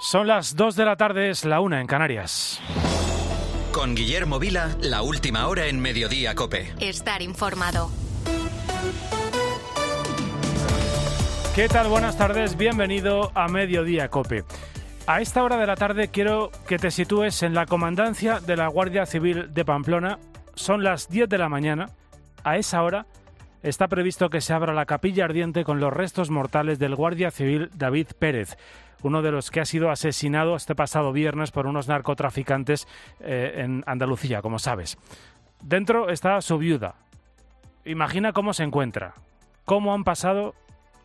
Son las 2 de la tarde, es la una en Canarias. Con Guillermo Vila, la última hora en Mediodía Cope. Estar informado. ¿Qué tal? Buenas tardes, bienvenido a Mediodía Cope. A esta hora de la tarde quiero que te sitúes en la comandancia de la Guardia Civil de Pamplona. Son las 10 de la mañana. A esa hora está previsto que se abra la capilla ardiente con los restos mortales del Guardia Civil David Pérez uno de los que ha sido asesinado este pasado viernes por unos narcotraficantes eh, en Andalucía, como sabes. Dentro está su viuda. Imagina cómo se encuentra, cómo han pasado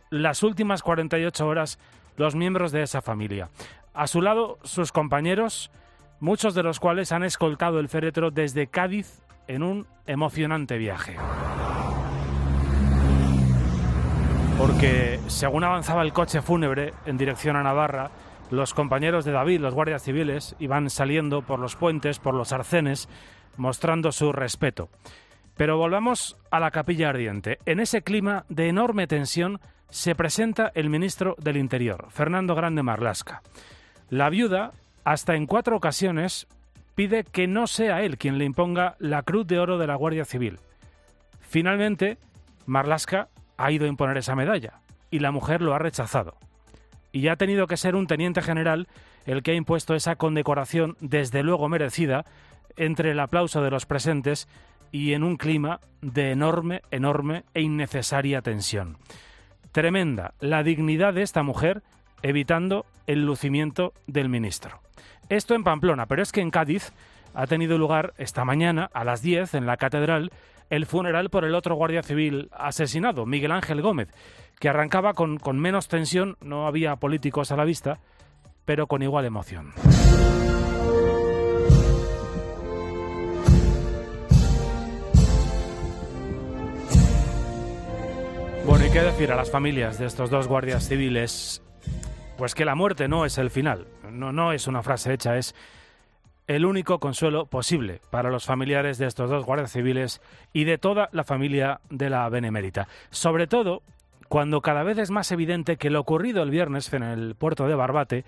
las últimas 48 horas los miembros de esa familia. A su lado, sus compañeros, muchos de los cuales han escoltado el féretro desde Cádiz en un emocionante viaje. Porque según avanzaba el coche fúnebre en dirección a Navarra, los compañeros de David, los guardias civiles, iban saliendo por los puentes, por los arcenes, mostrando su respeto. Pero volvamos a la capilla ardiente. En ese clima de enorme tensión se presenta el ministro del Interior, Fernando Grande Marlasca. La viuda, hasta en cuatro ocasiones, pide que no sea él quien le imponga la cruz de oro de la Guardia Civil. Finalmente, Marlasca ha ido a imponer esa medalla y la mujer lo ha rechazado. Y ha tenido que ser un teniente general el que ha impuesto esa condecoración, desde luego merecida, entre el aplauso de los presentes y en un clima de enorme, enorme e innecesaria tensión. Tremenda la dignidad de esta mujer evitando el lucimiento del ministro. Esto en Pamplona, pero es que en Cádiz ha tenido lugar esta mañana a las 10 en la catedral el funeral por el otro guardia civil asesinado, Miguel Ángel Gómez, que arrancaba con, con menos tensión, no había políticos a la vista, pero con igual emoción. Bueno, ¿y qué decir a las familias de estos dos guardias civiles? Pues que la muerte no es el final, no, no es una frase hecha, es el único consuelo posible para los familiares de estos dos guardias civiles y de toda la familia de la Benemérita. Sobre todo cuando cada vez es más evidente que lo ocurrido el viernes en el puerto de Barbate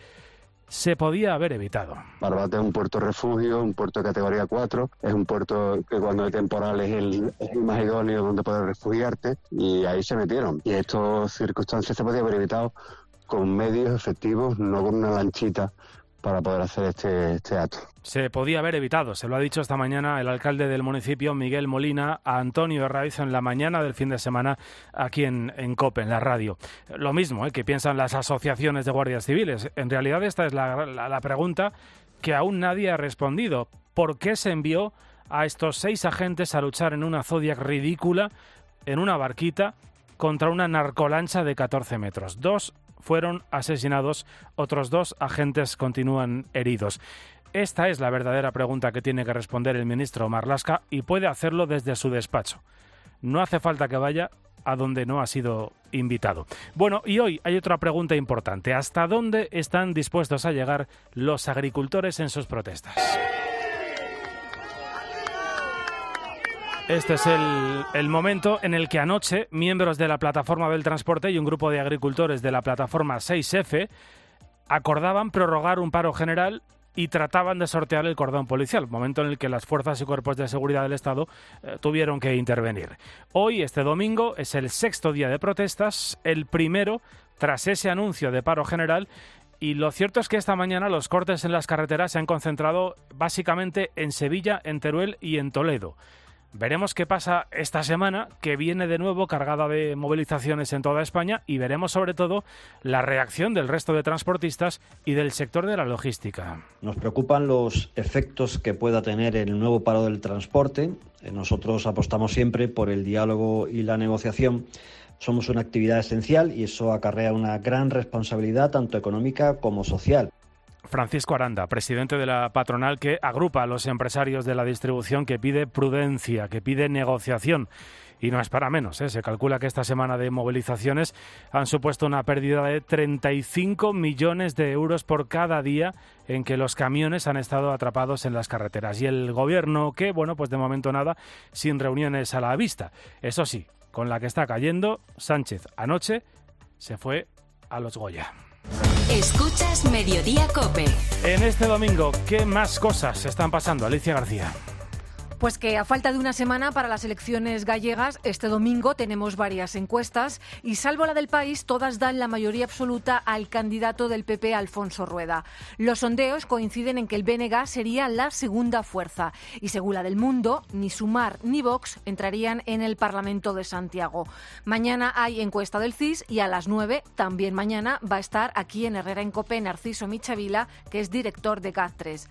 se podía haber evitado. Barbate es un puerto refugio, un puerto de categoría 4, es un puerto que cuando hay temporal es el, más idóneo donde poder refugiarte y ahí se metieron. Y estas circunstancias se podía haber evitado con medios efectivos, no con una lanchita para poder hacer este, este, acto. Se podía haber evitado, se lo ha dicho esta mañana el alcalde del municipio, Miguel Molina, a Antonio Herraiz en la mañana del fin de semana aquí en, en COPE, en la radio. Lo mismo ¿eh? que piensan las asociaciones de guardias civiles. En realidad esta es la, la pregunta que aún nadie ha respondido. ¿Por qué se envió a estos seis agentes a luchar en una Zodiac ridícula, en una barquita, contra una narcolancha de 14 metros? Dos fueron asesinados, otros dos agentes continúan heridos. Esta es la verdadera pregunta que tiene que responder el ministro Marlasca y puede hacerlo desde su despacho. No hace falta que vaya a donde no ha sido invitado. Bueno, y hoy hay otra pregunta importante. ¿Hasta dónde están dispuestos a llegar los agricultores en sus protestas? Este es el, momento en el que anoche miembros de la plataforma del transporte y un grupo de agricultores de la plataforma 6F acordaban prorrogar un paro general y trataban de sortear el cordón policial, momento en el que las fuerzas y cuerpos de seguridad del Estado eh, tuvieron que intervenir. Hoy, este domingo, es el sexto día de protestas, el primero tras ese anuncio de paro general y lo cierto es que esta mañana los cortes en las carreteras se han concentrado básicamente en Sevilla, en Teruel y en Toledo. Veremos qué pasa esta semana, que viene de nuevo cargada de movilizaciones en toda España, y veremos sobre todo la reacción del resto de transportistas y del sector de la logística. Nos preocupan los efectos que pueda tener el nuevo paro del transporte. Eh, nosotros apostamos siempre por el diálogo y la negociación. Somos una actividad esencial y eso acarrea una gran responsabilidad tanto económica como social. Francisco Aranda, presidente de la patronal que agrupa a los empresarios de la distribución que pide prudencia, que pide negociación. Y no es para menos. ¿eh? Se calcula que esta semana de movilizaciones han supuesto una pérdida de 35 millones de euros por cada día en que los camiones han estado atrapados en las carreteras. Y el gobierno que, bueno, pues de momento nada, sin reuniones a la vista. Eso sí, con la que está cayendo, Sánchez anoche se fue a los Goya. Escuchas Mediodía Cope. En este domingo, ¿qué más cosas están pasando? Alicia García. Pues que a falta de una semana para las elecciones gallegas, este domingo tenemos varias encuestas y salvo la del país, todas dan la mayoría absoluta al candidato del PP, Alfonso Rueda. Los sondeos coinciden en que el BNG sería la segunda fuerza y según la del mundo, ni Sumar ni Vox entrarían en el Parlamento de Santiago. Mañana hay encuesta del CIS y a las 9, también mañana, va a estar aquí en Herrera en Cope Narciso Michavila, que es director de GAT3.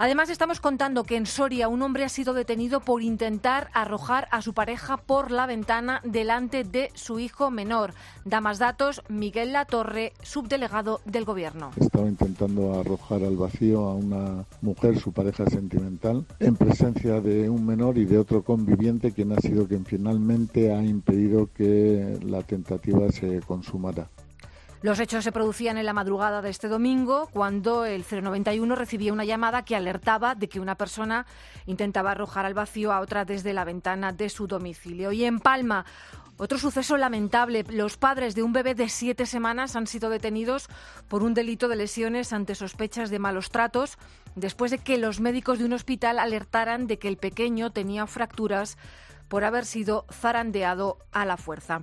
Además, estamos contando que en Soria un hombre ha sido detenido por intentar arrojar a su pareja por la ventana delante de su hijo menor. Da más datos Miguel Latorre, subdelegado del Gobierno. Estaba intentando arrojar al vacío a una mujer, su pareja sentimental, en presencia de un menor y de otro conviviente, quien ha sido quien finalmente ha impedido que la tentativa se consumara. Los hechos se producían en la madrugada de este domingo, cuando el 091 recibía una llamada que alertaba de que una persona intentaba arrojar al vacío a otra desde la ventana de su domicilio. Y en Palma, otro suceso lamentable. Los padres de un bebé de siete semanas han sido detenidos por un delito de lesiones ante sospechas de malos tratos, después de que los médicos de un hospital alertaran de que el pequeño tenía fracturas por haber sido zarandeado a la fuerza.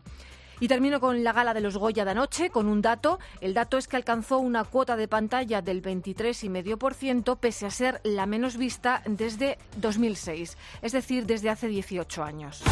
Y termino con la gala de los Goya de anoche, con un dato. El dato es que alcanzó una cuota de pantalla del 23,5%, pese a ser la menos vista desde 2006, es decir, desde hace 18 años.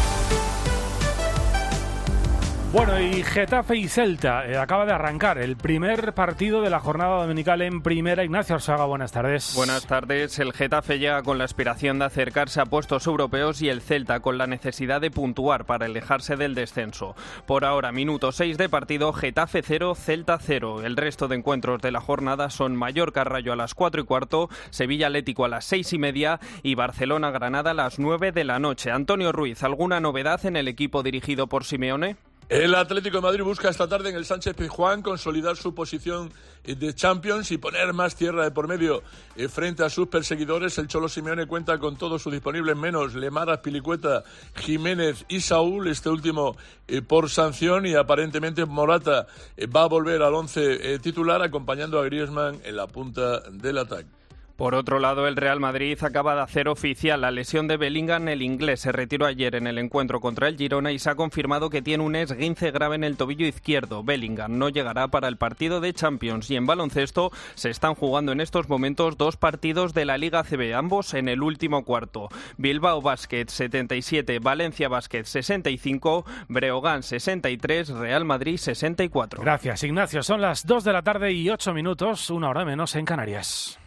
Bueno, y Getafe y Celta eh, acaba de arrancar el primer partido de la jornada dominical en primera. Ignacio Orsaga, buenas tardes. Buenas tardes. El Getafe llega con la aspiración de acercarse a puestos europeos y el Celta con la necesidad de puntuar para alejarse del descenso. Por ahora, minuto 6 de partido, Getafe 0, Celta 0. El resto de encuentros de la jornada son Mallorca Rayo a las 4 y cuarto, Sevilla Atlético a las 6 y media y Barcelona Granada a las 9 de la noche. Antonio Ruiz, ¿alguna novedad en el equipo dirigido por Simeone? El Atlético de Madrid busca esta tarde en el Sánchez Pizjuán consolidar su posición de Champions y poner más tierra de por medio eh, frente a sus perseguidores. El Cholo Simeone cuenta con todos sus disponibles, menos Lemara, Pilicueta, Jiménez y Saúl, este último eh, por sanción y aparentemente Morata eh, va a volver al once titular acompañando a Griezmann en la punta del ataque. Por otro lado, el Real Madrid acaba de hacer oficial la lesión de Bellingham. El inglés se retiró ayer en el encuentro contra el Girona y se ha confirmado que tiene un esguince grave en el tobillo izquierdo. Bellingham no llegará para el partido de Champions y en baloncesto se están jugando en estos momentos dos partidos de la Liga CB, ambos en el último cuarto. Bilbao Basket 77, Valencia Basket 65, Breogán 63, Real Madrid 64. Gracias, Ignacio. Son las 2 de la tarde y 8 minutos, una hora menos en Canarias.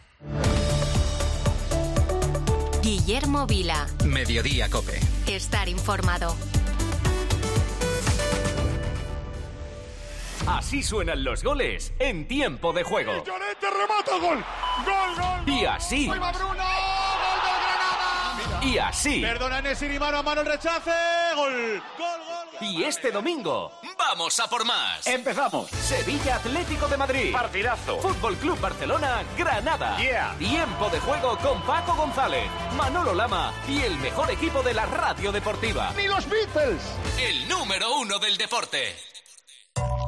Guillermo Vila. Mediodía Cope. Estar informado. Así suenan los goles en tiempo de juego. remata, gol. Gol, gol. Y así. Bruno. Y así. Perdona Nesiri, mano a mano el rechace. Gol. Gol, gol. Y este domingo, vamos a por más. Empezamos. Sevilla Atlético de Madrid. Partidazo. Fútbol Club Barcelona, Granada. Yeah. Tiempo de juego con Paco González, Manolo Lama y el mejor equipo de la radio deportiva. ¡Ni los Beatles! El número uno del deporte.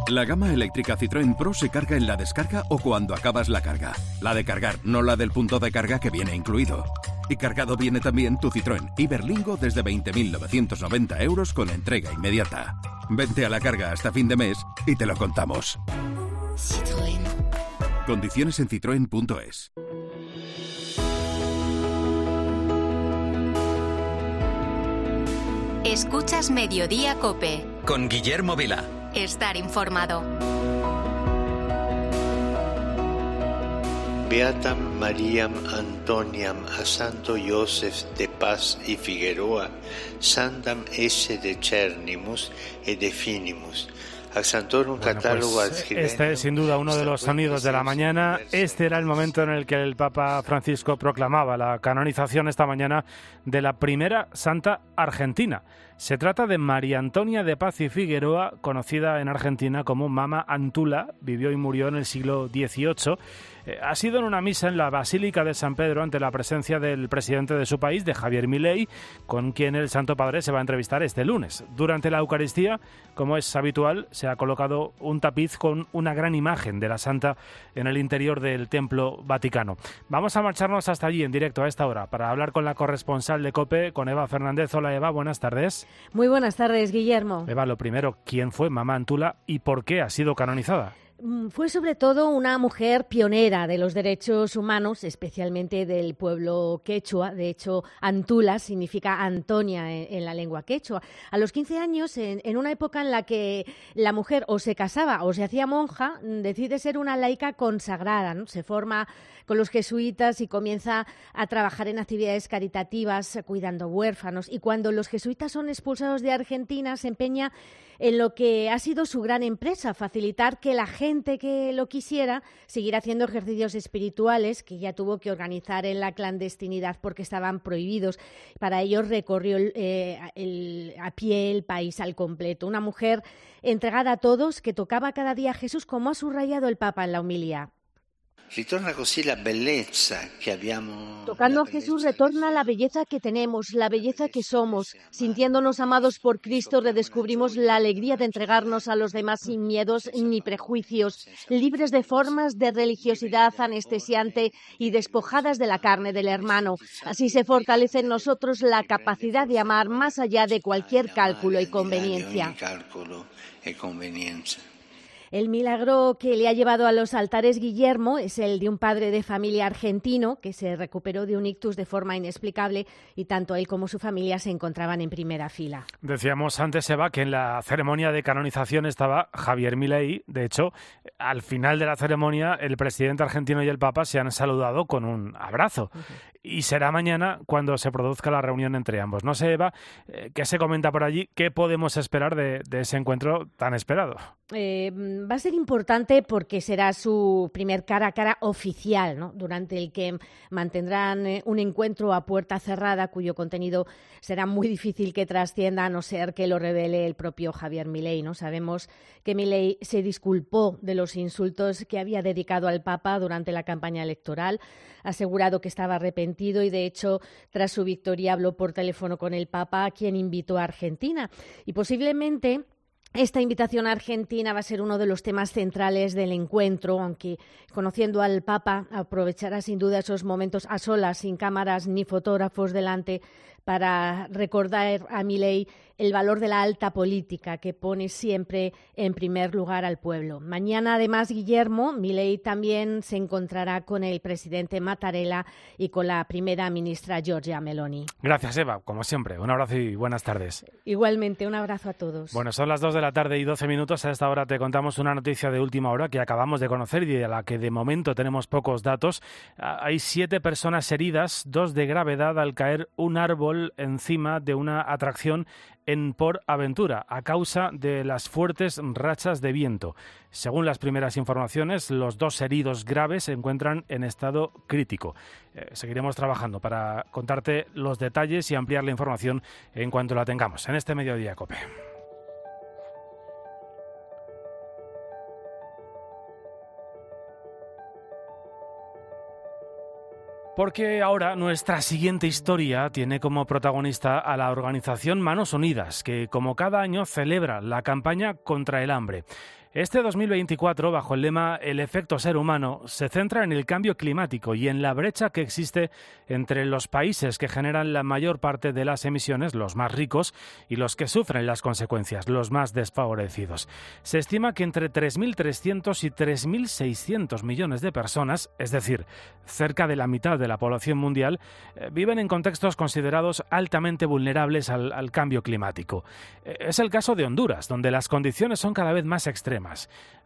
La gama eléctrica Citroën Pro se carga en la descarga o cuando acabas la carga. La de cargar, no la del punto de carga que viene incluido. Y cargado viene también tu Citroën Iberlingo desde 20.990 euros con entrega inmediata. Vente a la carga hasta fin de mes y te lo contamos. Citroën. Condiciones en citroen.es. Escuchas Mediodía Cope. Con Guillermo Vila. Estar informado. Beatam Mariam Antoniam a Santo Joseph de Paz y Figueroa, Sandam esse de Cernimus e de Finimus. A Santorum Bueno, catálogo pues, este es sin duda uno de los sonidos de la mañana. Este era el momento en el que el Papa Francisco proclamaba la canonización esta mañana de la primera santa argentina. Se trata de María Antonia de Paz y Figueroa, conocida en Argentina como Mama Antula, vivió y murió en el siglo XVIII eh, ha sido en una misa en la Basílica de San Pedro ante la presencia del presidente de su país, de Javier Milei, con quien el Santo Padre se va a entrevistar este lunes. Durante la Eucaristía, como es habitual, se ha colocado un tapiz con una gran imagen de la Santa en el interior del Templo Vaticano. Vamos a marcharnos hasta allí en directo a esta hora para hablar con la corresponsal de COPE, con Eva Fernández. Hola Eva, buenas tardes. Muy buenas tardes, Guillermo. Eva, lo primero, ¿quién fue Mamá Antula y por qué ha sido canonizada? Mm, fue sobre todo una mujer pionera de los derechos humanos, especialmente del pueblo quechua. De hecho, Antula significa Antonia en, la lengua quechua. A los 15 años, en, una época en la que la mujer o se casaba o se hacía monja, decide ser una laica consagrada. Se forma con los jesuitas y comienza a trabajar en actividades caritativas, cuidando huérfanos. Y cuando los jesuitas son expulsados de Argentina, se empeña en lo que ha sido su gran empresa, facilitar que la gente que lo quisiera siguiera haciendo ejercicios espirituales que ya tuvo que organizar en la clandestinidad porque estaban prohibidos. Para ello recorrió eh, a pie el país al completo. Una mujer entregada a todos que tocaba cada día a Jesús como ha subrayado el Papa en la humilía. Tocando a Jesús retorna la belleza que tenemos, la belleza que somos. Sintiéndonos amados por Cristo, redescubrimos la alegría de entregarnos a los demás sin miedos ni prejuicios, libres de formas de religiosidad anestesiante y despojadas de la carne del hermano. Así se fortalece en nosotros la capacidad de amar más allá de cualquier cálculo y conveniencia. El milagro que le ha llevado a los altares Guillermo es el de un padre de familia argentino que se recuperó de un ictus de forma inexplicable y tanto él como su familia se encontraban en primera fila. Decíamos antes, Eva, que en la ceremonia de canonización estaba Javier Milei. De hecho, al final de la ceremonia, el presidente argentino y el Papa se han saludado con un abrazo y será mañana cuando se produzca la reunión entre ambos. No sé, Eva, eh, ¿qué se comenta por allí? ¿Qué podemos esperar de, ese encuentro tan esperado? Eh, va a ser importante porque será su primer cara a cara oficial, ¿no? durante el que mantendrán eh, un encuentro a puerta cerrada cuyo contenido será muy difícil que trascienda a no ser que lo revele el propio Javier Milei. ¿no? Sabemos que Milei se disculpó de los insultos que había dedicado al Papa durante la campaña electoral, asegurado que estaba arrepentido y de hecho tras su victoria habló por teléfono con el Papa, a quien invitó a Argentina. Y posiblemente esta invitación a Argentina va a ser uno de los temas centrales del encuentro, aunque conociendo al Papa aprovechará sin duda esos momentos a solas, sin cámaras ni fotógrafos delante, para recordar a Milei el valor de la alta política que pone siempre en primer lugar al pueblo. Mañana, además, Guillermo, Milei también se encontrará con el presidente Mattarella y con la primera ministra Giorgia Meloni. Gracias, Eva, como siempre. Un abrazo y buenas tardes. Igualmente, un abrazo a todos. Bueno, son las dos de la tarde y 12 minutos. A esta hora te contamos una noticia de última hora que acabamos de conocer y de la que de momento tenemos pocos datos. Ah, hay siete personas heridas, dos de gravedad al caer un árbol encima de una atracción en Por Aventura a causa de las fuertes rachas de viento. Según las primeras informaciones, los dos heridos graves se encuentran en estado crítico. Eh, seguiremos trabajando para contarte los detalles y ampliar la información en cuanto la tengamos en este mediodía COPE. Porque ahora nuestra siguiente historia tiene como protagonista a la organización Manos Unidas, que como cada año celebra la campaña contra el hambre. Este 2024, bajo el lema El efecto ser humano, se centra en el cambio climático y en la brecha que existe entre los países que generan la mayor parte de las emisiones, los más ricos, y los que sufren las consecuencias, los más desfavorecidos. Se estima que entre 3.300 y 3.600 millones de personas, es decir, cerca de la mitad de la población mundial, eh, viven en contextos considerados altamente vulnerables al, al cambio climático. Eh, es el caso de Honduras, donde las condiciones son cada vez más extremas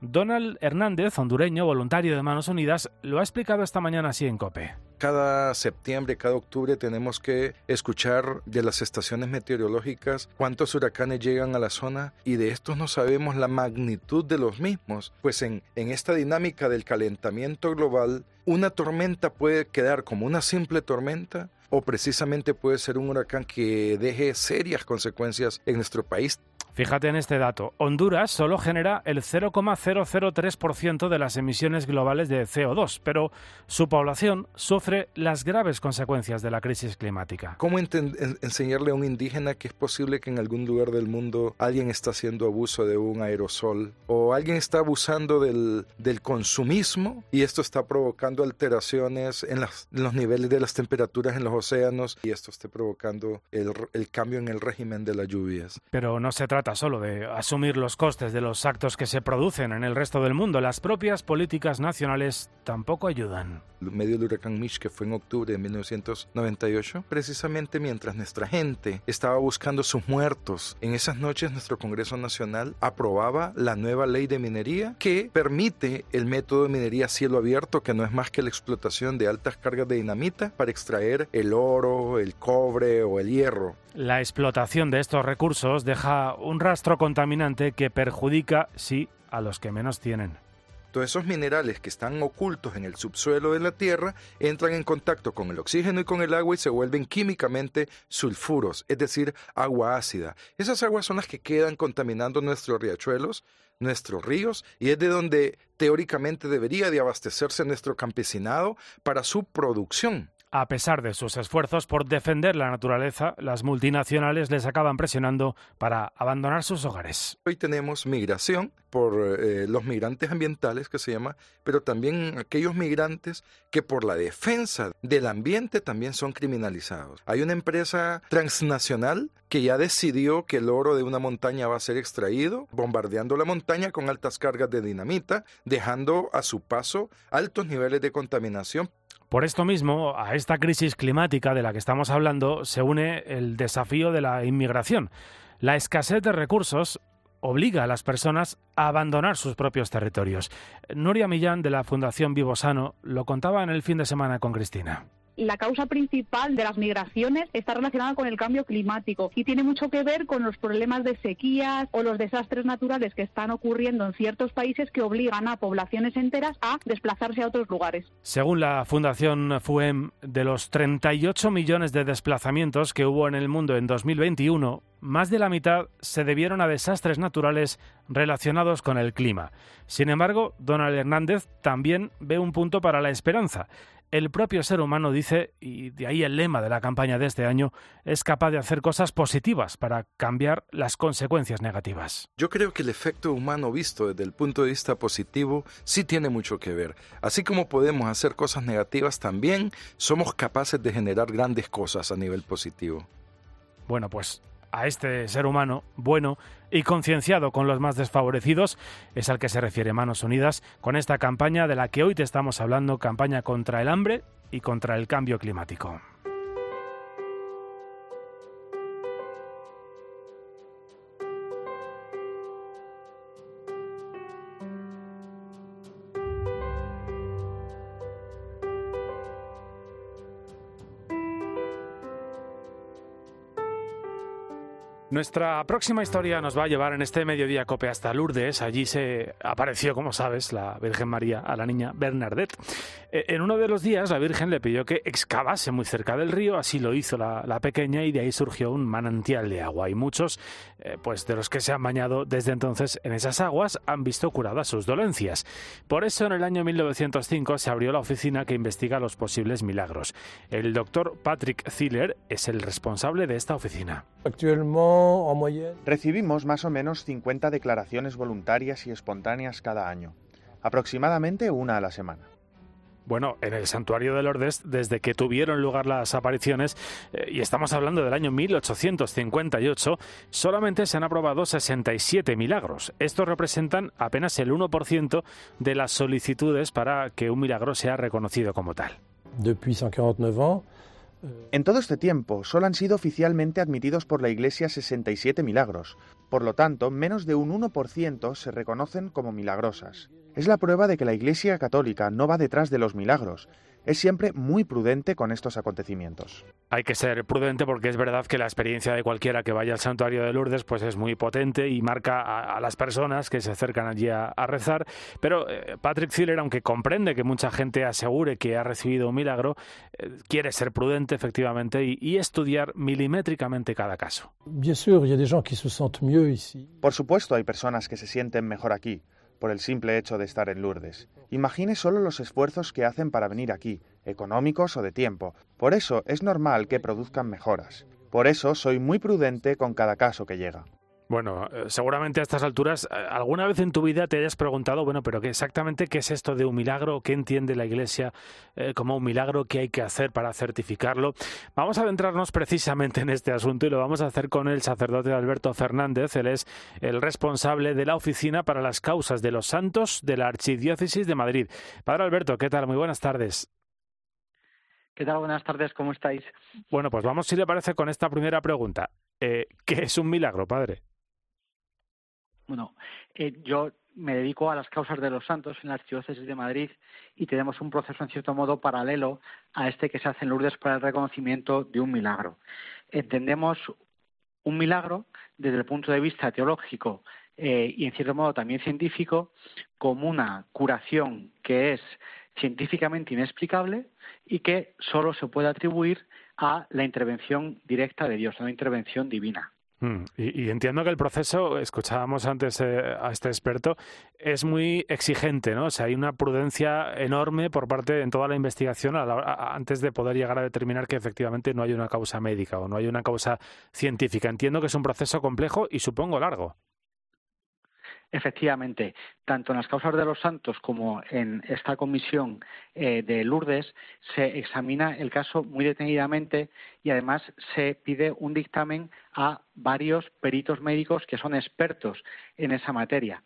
Donald Hernández, hondureño, voluntario de Manos Unidas, lo ha explicado esta mañana así en COPE. Cada septiembre, cada octubre tenemos que escuchar de las estaciones meteorológicas cuántos huracanes llegan a la zona y de estos no sabemos la magnitud de los mismos, pues en, en esta dinámica del calentamiento global, una tormenta puede quedar como una simple tormenta o precisamente puede ser un huracán que deje serias consecuencias en nuestro país. Fíjate en este dato. Honduras solo genera el 0,003% de las emisiones globales de CO2, pero su población sufre las graves consecuencias de la crisis climática. ¿Cómo enseñarle a un indígena que es posible que en algún lugar del mundo alguien está haciendo abuso de un aerosol o alguien está abusando del, del consumismo y esto está provocando alteraciones en, los niveles de las temperaturas en los océanos y esto está provocando el, el cambio en el régimen de las lluvias? Pero no se trata solo de asumir los costes de los actos que se producen en el resto del mundo. Las propias políticas nacionales tampoco ayudan. En medio del huracán Mitch, que fue en octubre de 1998, precisamente mientras nuestra gente estaba buscando sus muertos, en esas noches nuestro Congreso Nacional aprobaba la nueva ley de minería que permite el método de minería a cielo abierto, que no es más que la explotación de altas cargas de dinamita para extraer el oro, el cobre o el hierro. La explotación de estos recursos deja un rastro contaminante que perjudica, sí, a los que menos tienen. Todos esos minerales que están ocultos en el subsuelo de la Tierra entran en contacto con el oxígeno y con el agua y se vuelven químicamente sulfuros, es decir, agua ácida. Esas aguas son las que quedan contaminando nuestros riachuelos, nuestros ríos, y es de donde teóricamente debería de abastecerse nuestro campesinado para su producción. A pesar de sus esfuerzos por defender la naturaleza, las multinacionales les acaban presionando para abandonar sus hogares. Hoy tenemos migración por eh, los migrantes ambientales que se llama, pero también aquellos migrantes que por la defensa del ambiente también son criminalizados. Hay una empresa transnacional que ya decidió que el oro de una montaña va a ser extraído, bombardeando la montaña con altas cargas de dinamita, dejando a su paso altos niveles de contaminación por esto mismo, a esta crisis climática de la que estamos hablando se une el desafío de la inmigración. La escasez de recursos obliga a las personas a abandonar sus propios territorios. Nuria Millán de la Fundación Vivo Sano lo contaba en el fin de semana con Cristina la causa principal de las migraciones está relacionada con el cambio climático y tiene mucho que ver con los problemas de sequías o los desastres naturales que están ocurriendo en ciertos países que obligan a poblaciones enteras a desplazarse a otros lugares. Según la Fundación FUEM, de los 38 millones de desplazamientos que hubo en el mundo en 2021, más de la mitad se debieron a desastres naturales relacionados con el clima. Sin embargo, Donald Hernández también ve un punto para la esperanza el propio ser humano dice, y de ahí el lema de la campaña de este año, es capaz de hacer cosas positivas para cambiar las consecuencias negativas. Yo creo que el efecto humano visto desde el punto de vista positivo sí tiene mucho que ver. Así como podemos hacer cosas negativas, también somos capaces de generar grandes cosas a nivel positivo. Bueno, pues a este ser humano bueno y concienciado con los más desfavorecidos es al que se refiere Manos Unidas con esta campaña de la que hoy te estamos hablando, campaña contra el hambre y contra el cambio climático. Nuestra próxima historia nos va a llevar en este mediodía cope hasta Lourdes. Allí se apareció, como sabes, la Virgen María a la niña Bernadette. Eh, en uno de los días la Virgen le pidió que excavase muy cerca del río, así lo hizo la, pequeña y de ahí surgió un manantial de agua. Y muchos, eh, pues de los que se han bañado desde entonces en esas aguas, han visto curadas sus dolencias. Por eso en el año 1905 se abrió la oficina que investiga los posibles milagros. El doctor Patrick Ziller es el responsable de esta oficina. Recibimos más o menos 50 declaraciones voluntarias y espontáneas cada año, aproximadamente una a la semana. Bueno, en el santuario de Lourdes, desde que tuvieron lugar las apariciones, eh, y estamos hablando del año 1858, solamente se han aprobado 67 milagros. Estos representan apenas el 1% de las solicitudes para que un milagro sea reconocido como tal. Depuis 149 en todo este tiempo solo han sido oficialmente admitidos por la Iglesia 67 milagros, por lo tanto menos de un 1% se reconocen como milagrosas. Es la prueba de que la Iglesia católica no va detrás de los milagros, es siempre muy prudente con estos acontecimientos. Hay que ser prudente porque es verdad que la experiencia de cualquiera que vaya al santuario de Lourdes pues es muy potente y marca a, las personas que se acercan allí a, rezar. Pero eh, Patrick Ziller, aunque comprende que mucha gente asegure que ha recibido un milagro, eh, quiere ser prudente efectivamente y, estudiar milimétricamente cada caso. Por supuesto, hay personas que se sienten mejor aquí por el simple hecho de estar en Lourdes. Imagine solo los esfuerzos que hacen para venir aquí, económicos o de tiempo. Por eso es normal que produzcan mejoras. Por eso soy muy prudente con cada caso que llega. Bueno, eh, seguramente a estas alturas, eh, alguna vez en tu vida te hayas preguntado, bueno, pero ¿qué exactamente qué es esto de un milagro? ¿Qué entiende la Iglesia eh, como un milagro? ¿Qué hay que hacer para certificarlo? Vamos a adentrarnos precisamente en este asunto y lo vamos a hacer con el sacerdote Alberto Fernández. Él es el responsable de la Oficina para las Causas de los Santos de la Archidiócesis de Madrid. Padre Alberto, ¿qué tal? Muy buenas tardes. ¿Qué tal? Buenas tardes, ¿cómo estáis? Bueno, pues vamos, si le parece, con esta primera pregunta. ¿Qué es un milagro, padre? Bueno, eh, yo me dedico a las causas de los santos en la Archidiócesis de Madrid y tenemos un proceso en cierto modo paralelo a este que se hace en Lourdes para el reconocimiento de un milagro. Entendemos un milagro desde el punto de vista teológico eh, y en cierto modo también científico como una curación que es científicamente inexplicable y que solo se puede atribuir a la intervención directa de Dios, a una intervención divina. Mm, y, entiendo que el proceso, escuchábamos antes eh, a este experto, es muy exigente, ¿no? O sea, hay una prudencia enorme por parte en toda la investigación antes de poder llegar a determinar que efectivamente no hay una causa médica o no hay una causa científica. Entiendo que es un proceso complejo y supongo largo. Efectivamente, tanto en las causas de los santos como en esta comisión eh, de Lourdes se examina el caso muy detenidamente y además se pide un dictamen a varios peritos médicos que son expertos en esa materia.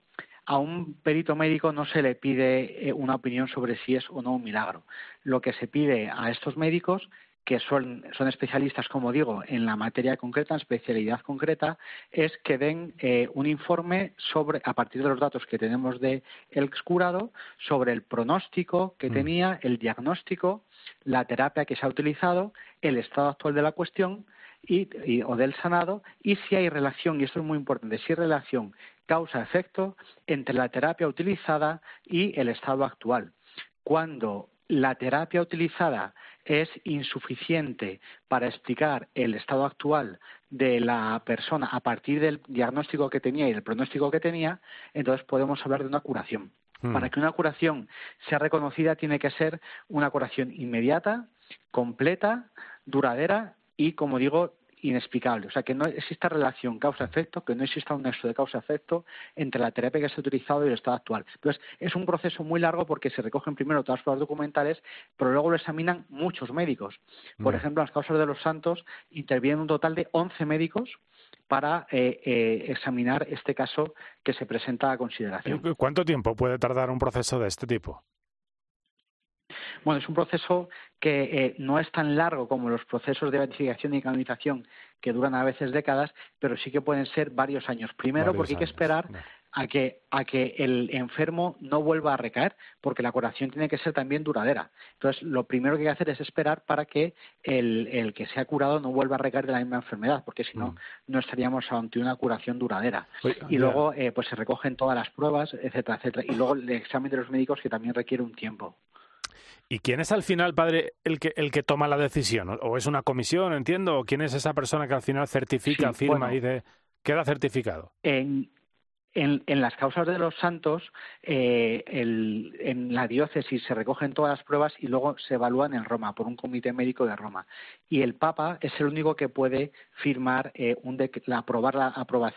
A un perito médico no se le pide eh, una opinión sobre si es o no un milagro. Lo que se pide a estos médicos que son, especialistas, como digo, en la materia concreta, en especialidad concreta, es que den eh, un informe sobre, a partir de los datos que tenemos de el curado, sobre el pronóstico que mm. tenía, el diagnóstico, la terapia que se ha utilizado, el estado actual de la cuestión y, o del sanado y si hay relación, y esto es muy importante, si hay relación causa-efecto entre la terapia utilizada y el estado actual. Cuando la terapia utilizada es insuficiente para explicar el estado actual de la persona a partir del diagnóstico que tenía y del pronóstico que tenía, entonces podemos hablar de una curación. Hmm. Para que una curación sea reconocida tiene que ser una curación inmediata, completa, duradera y, como digo, inexplicable. O sea, que no exista relación causa-efecto, que no exista un nexo de causa-efecto entre la terapia que se ha utilizado y el estado actual. Entonces, es un proceso muy largo porque se recogen primero todas las pruebas documentales, pero luego lo examinan muchos médicos. Por ejemplo, en las causas de los santos intervienen un total de 11 médicos para eh, eh, examinar este caso que se presenta a consideración. ¿Cuánto tiempo puede tardar un proceso de este tipo? Bueno, es un proceso que eh, no es tan largo como los procesos de beatificación y canonización que duran a veces décadas, pero sí que pueden ser varios años. Primero, porque hay que esperar a que, a que el enfermo no vuelva a recaer, porque la curación tiene que ser también duradera. Entonces, lo primero que hay que hacer es esperar para que el, el que se ha curado no vuelva a recaer de la misma enfermedad, porque si no, mm. no estaríamos ante una curación duradera. y luego, eh, pues se recogen todas las pruebas, etcétera, etcétera. Y luego el examen de los médicos, que también requiere un tiempo. ¿Y quién es al final, padre, el que, el que toma la decisión? ¿O es una comisión, entiendo? ¿O quién es esa persona que al final certifica, firma y de, queda certificado? En, en, las causas de los santos, eh, en la diócesis se recogen todas las pruebas y luego se evalúan en Roma por un comité médico de Roma. Y el Papa es el único que puede firmar, eh, un aprobar, la,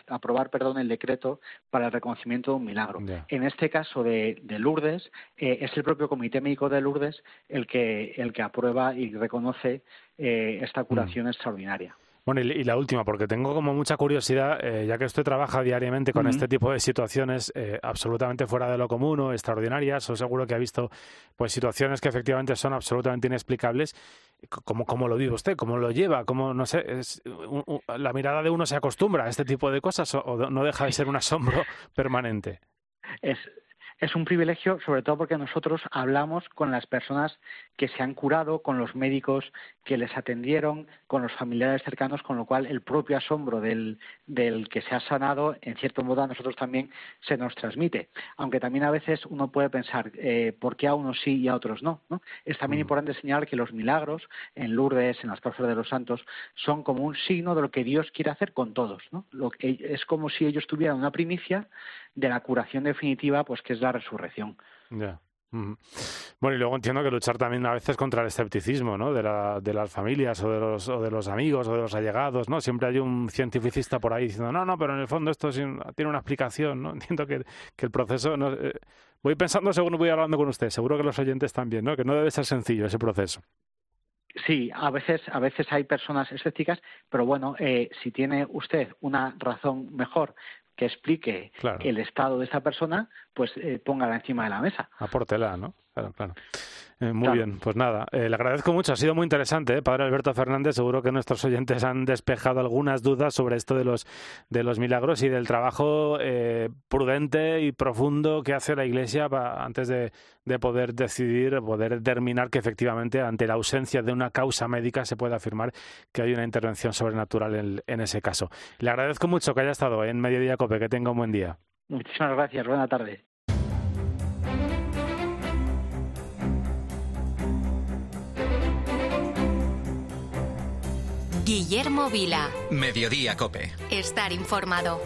aprobar, perdón, el decreto para el reconocimiento de un milagro. En este caso de, Lourdes, eh, es el propio comité médico de Lourdes el que, el que aprueba y reconoce esta curación mm. extraordinaria. Bueno, y, la última, porque tengo como mucha curiosidad, eh, ya que usted trabaja diariamente con este tipo de situaciones eh, absolutamente fuera de lo común o extraordinarias, o seguro que ha visto pues situaciones que efectivamente son absolutamente inexplicables. ¿Cómo, cómo lo vive usted? ¿Cómo lo lleva? ¿Cómo, no sé, es, la mirada de uno se acostumbra a este tipo de cosas o, no deja de ser un asombro permanente? Es, es un privilegio, sobre todo porque nosotros hablamos con las personas que se han curado, con los médicos que les atendieron, con los familiares cercanos, con lo cual el propio asombro del, del que se ha sanado, en cierto modo, a nosotros también se nos transmite. Aunque también a veces uno puede pensar eh, por qué a unos sí y a otros no, Es también importante señalar que los milagros en Lourdes, en las causas de los santos, son como un signo de lo que Dios quiere hacer con todos. ¿no? Lo que, es como si ellos tuvieran una primicia de la curación definitiva, pues que es la resurrección. Ya. Bueno, y luego entiendo que luchar también a veces contra el escepticismo, ¿no? De, la, de las familias o de, los, o de los amigos o de los allegados, ¿no? Siempre hay un cientificista por ahí diciendo, no, no, pero en el fondo esto tiene una explicación, ¿no? Entiendo que, que el proceso... No, eh, voy pensando según voy hablando con usted, seguro que los oyentes también, ¿no? Que no debe ser sencillo ese proceso. Sí, a veces, a veces hay personas escépticas, pero bueno, eh, si tiene usted una razón mejor que explique el estado de esa persona, pues eh, póngala encima de la mesa. Apórtela, ¿no? Claro, claro. Eh, muy bien, pues nada, eh, le agradezco mucho, ha sido muy interesante, ¿eh? Padre Alberto Fernández, seguro que nuestros oyentes han despejado algunas dudas sobre esto de los, de los milagros y del trabajo prudente y profundo que hace la Iglesia antes de, de, poder decidir, poder determinar que efectivamente ante la ausencia de una causa médica se puede afirmar que hay una intervención sobrenatural en, en ese caso. Le agradezco mucho que haya estado en Mediodía Cope, que tenga un buen día. Muchísimas gracias, buena tarde. Guillermo Vila. Mediodía Cope. Estar informado.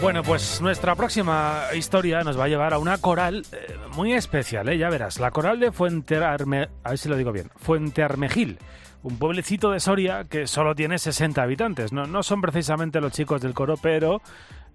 Bueno, pues nuestra próxima historia nos va a llevar a una coral eh, muy especial, ¿eh? ya verás. La coral de Fuente Arme... a ver si lo digo bien, Fuente Armejil, un pueblecito de Soria que solo tiene 60 habitantes. No, no son precisamente los chicos del coro, pero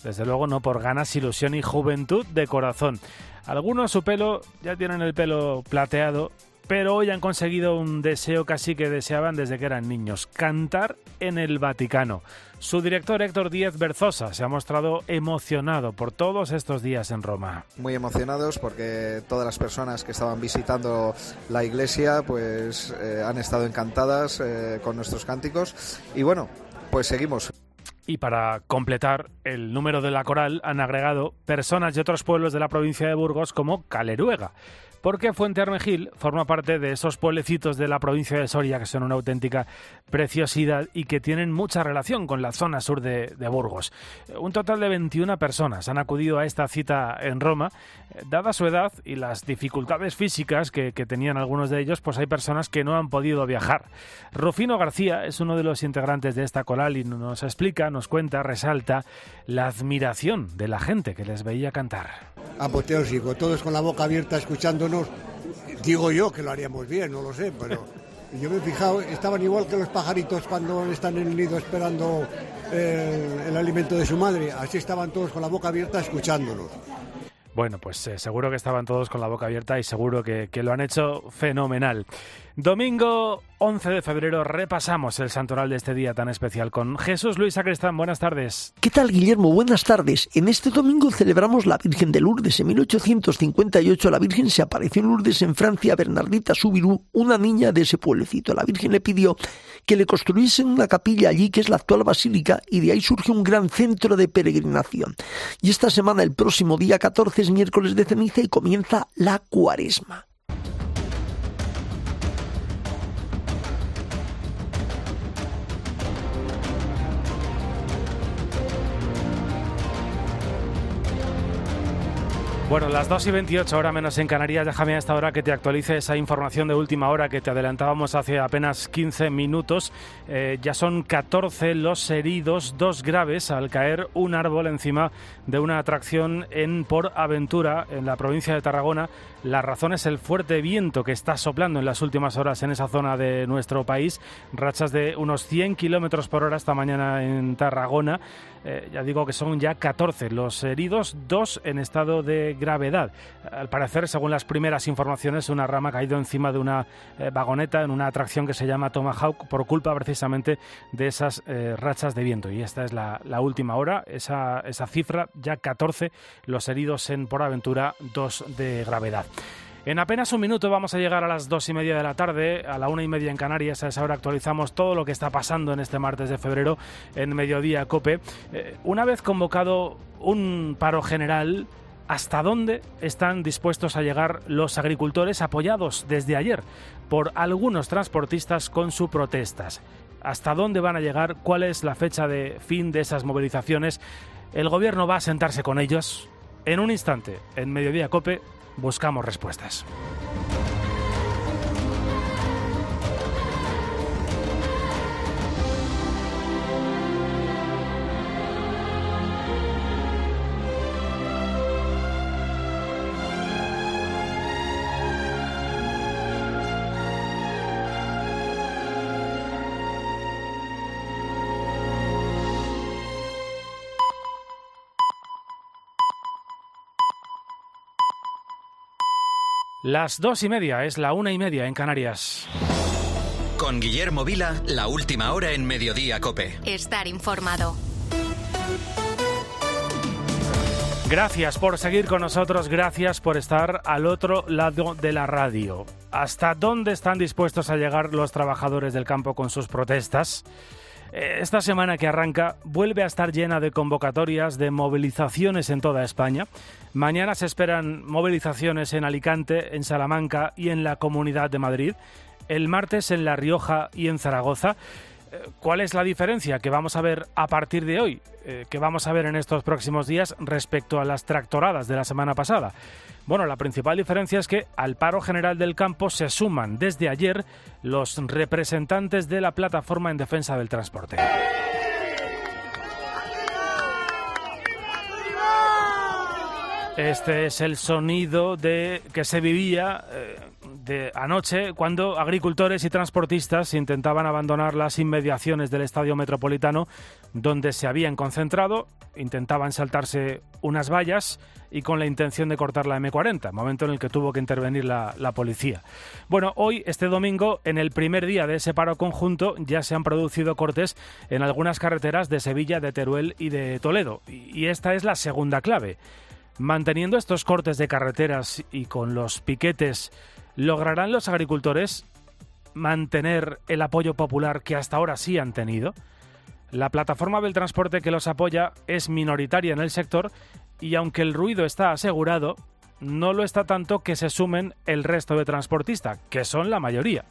desde luego no por ganas, ilusión y juventud de corazón. Algunos su pelo ya tienen el pelo plateado pero hoy han conseguido un deseo casi que deseaban desde que eran niños, cantar en el Vaticano. Su director Héctor Díez Berzosa se ha mostrado emocionado por todos estos días en Roma. Muy emocionados porque todas las personas que estaban visitando la iglesia pues eh, han estado encantadas eh, con nuestros cánticos y bueno, pues seguimos. Y para completar el número de la coral han agregado personas de otros pueblos de la provincia de Burgos como Caleruega porque Fuente Armejil forma parte de esos pueblecitos de la provincia de Soria que son una auténtica preciosidad y que tienen mucha relación con la zona sur de, Burgos. Un total de 21 personas han acudido a esta cita en Roma. Dada su edad y las dificultades físicas que, tenían algunos de ellos, pues hay personas que no han podido viajar. Rufino García es uno de los integrantes de esta coral y nos explica, nos cuenta, resalta la admiración de la gente que les veía cantar apoteósico, todos con la boca abierta Digo yo que lo haríamos bien, no lo sé, pero yo me he fijado, estaban igual que los pajaritos cuando están en el nido esperando eh, el, alimento de su madre, así estaban todos con la boca abierta escuchándonos. Bueno, pues eh, seguro que estaban todos con la boca abierta y seguro que lo han hecho fenomenal. Domingo 11 de febrero repasamos el santoral de este día tan especial con Jesús Luis Sacristán. Buenas tardes. ¿Qué tal, Guillermo? Buenas tardes. En este domingo celebramos la Virgen de Lourdes. En 1858 la Virgen se apareció en Lourdes en Francia Bernardita Subirú, una niña de ese pueblecito. La Virgen le pidió que le construyesen una capilla allí, que es la actual basílica, y de ahí surge un gran centro de peregrinación. Y esta semana, el próximo día 14, es miércoles de ceniza y comienza la cuaresma. Bueno, las 2 y 28, hora menos en Canarias. Déjame a esta hora que te actualice esa información de última hora que te adelantábamos hace apenas 15 minutos. Eh, ya son 14 los heridos, dos graves, al caer un árbol encima de una atracción en Por Aventura, en la provincia de Tarragona. La razón es el fuerte viento que está soplando en las últimas horas en esa zona de nuestro país. Rachas de unos 100 kilómetros por hora esta mañana en Tarragona. Eh, ya digo que son ya 14 los heridos, dos en estado de gravedad. Al parecer, según las primeras informaciones, una rama ha caído encima de una eh, vagoneta en una atracción que se llama Tomahawk por culpa precisamente de esas eh, rachas de viento. Y esta es la, última hora, esa, esa cifra, ya 14 los heridos en Por Aventura, dos de gravedad. En apenas un minuto vamos a llegar a las dos y media de la tarde, a la una y media en Canarias. A esa hora actualizamos todo lo que está pasando en este martes de febrero en Mediodía Cope. Eh, una vez convocado un paro general, ¿hasta dónde están dispuestos a llegar los agricultores apoyados desde ayer por algunos transportistas con sus protestas? ¿Hasta dónde van a llegar? ¿Cuál es la fecha de fin de esas movilizaciones? El gobierno va a sentarse con ellos. En un instante, en Mediodía Cope, buscamos respuestas. Las dos y media es la una y media en Canarias. Con Guillermo Vila, la última hora en Mediodía Cope. Estar informado. Gracias por seguir con nosotros, gracias por estar al otro lado de la radio. ¿Hasta dónde están dispuestos a llegar los trabajadores del campo con sus protestas? Eh, esta semana que arranca vuelve a estar llena de convocatorias de movilizaciones en toda España. Mañana se esperan movilizaciones en Alicante, en Salamanca y en la Comunidad de Madrid. El martes en La Rioja y en Zaragoza. ¿Cuál es la diferencia que vamos a ver a partir de hoy, eh, que vamos a ver en estos próximos días respecto a las tractoradas de la semana pasada? Bueno, la principal diferencia es que al paro general del campo se suman desde ayer los representantes de la plataforma en defensa del transporte. Este es el sonido de que se vivía eh, anoche cuando agricultores y transportistas intentaban abandonar las inmediaciones del estadio metropolitano donde se habían concentrado, intentaban saltarse unas vallas y con la intención de cortar la M40, momento en el que tuvo que intervenir la, la, policía. Bueno, hoy, este domingo, en el primer día de ese paro conjunto, ya se han producido cortes en algunas carreteras de Sevilla, de Teruel y de Toledo. Y esta es la segunda clave. Manteniendo estos cortes de carreteras y con los piquetes, ¿lograrán los agricultores mantener el apoyo popular que hasta ahora sí han tenido? La plataforma del transporte que los apoya es minoritaria en el sector y aunque el ruido está asegurado, no lo está tanto que se sumen el resto de transportistas, que son la mayoría.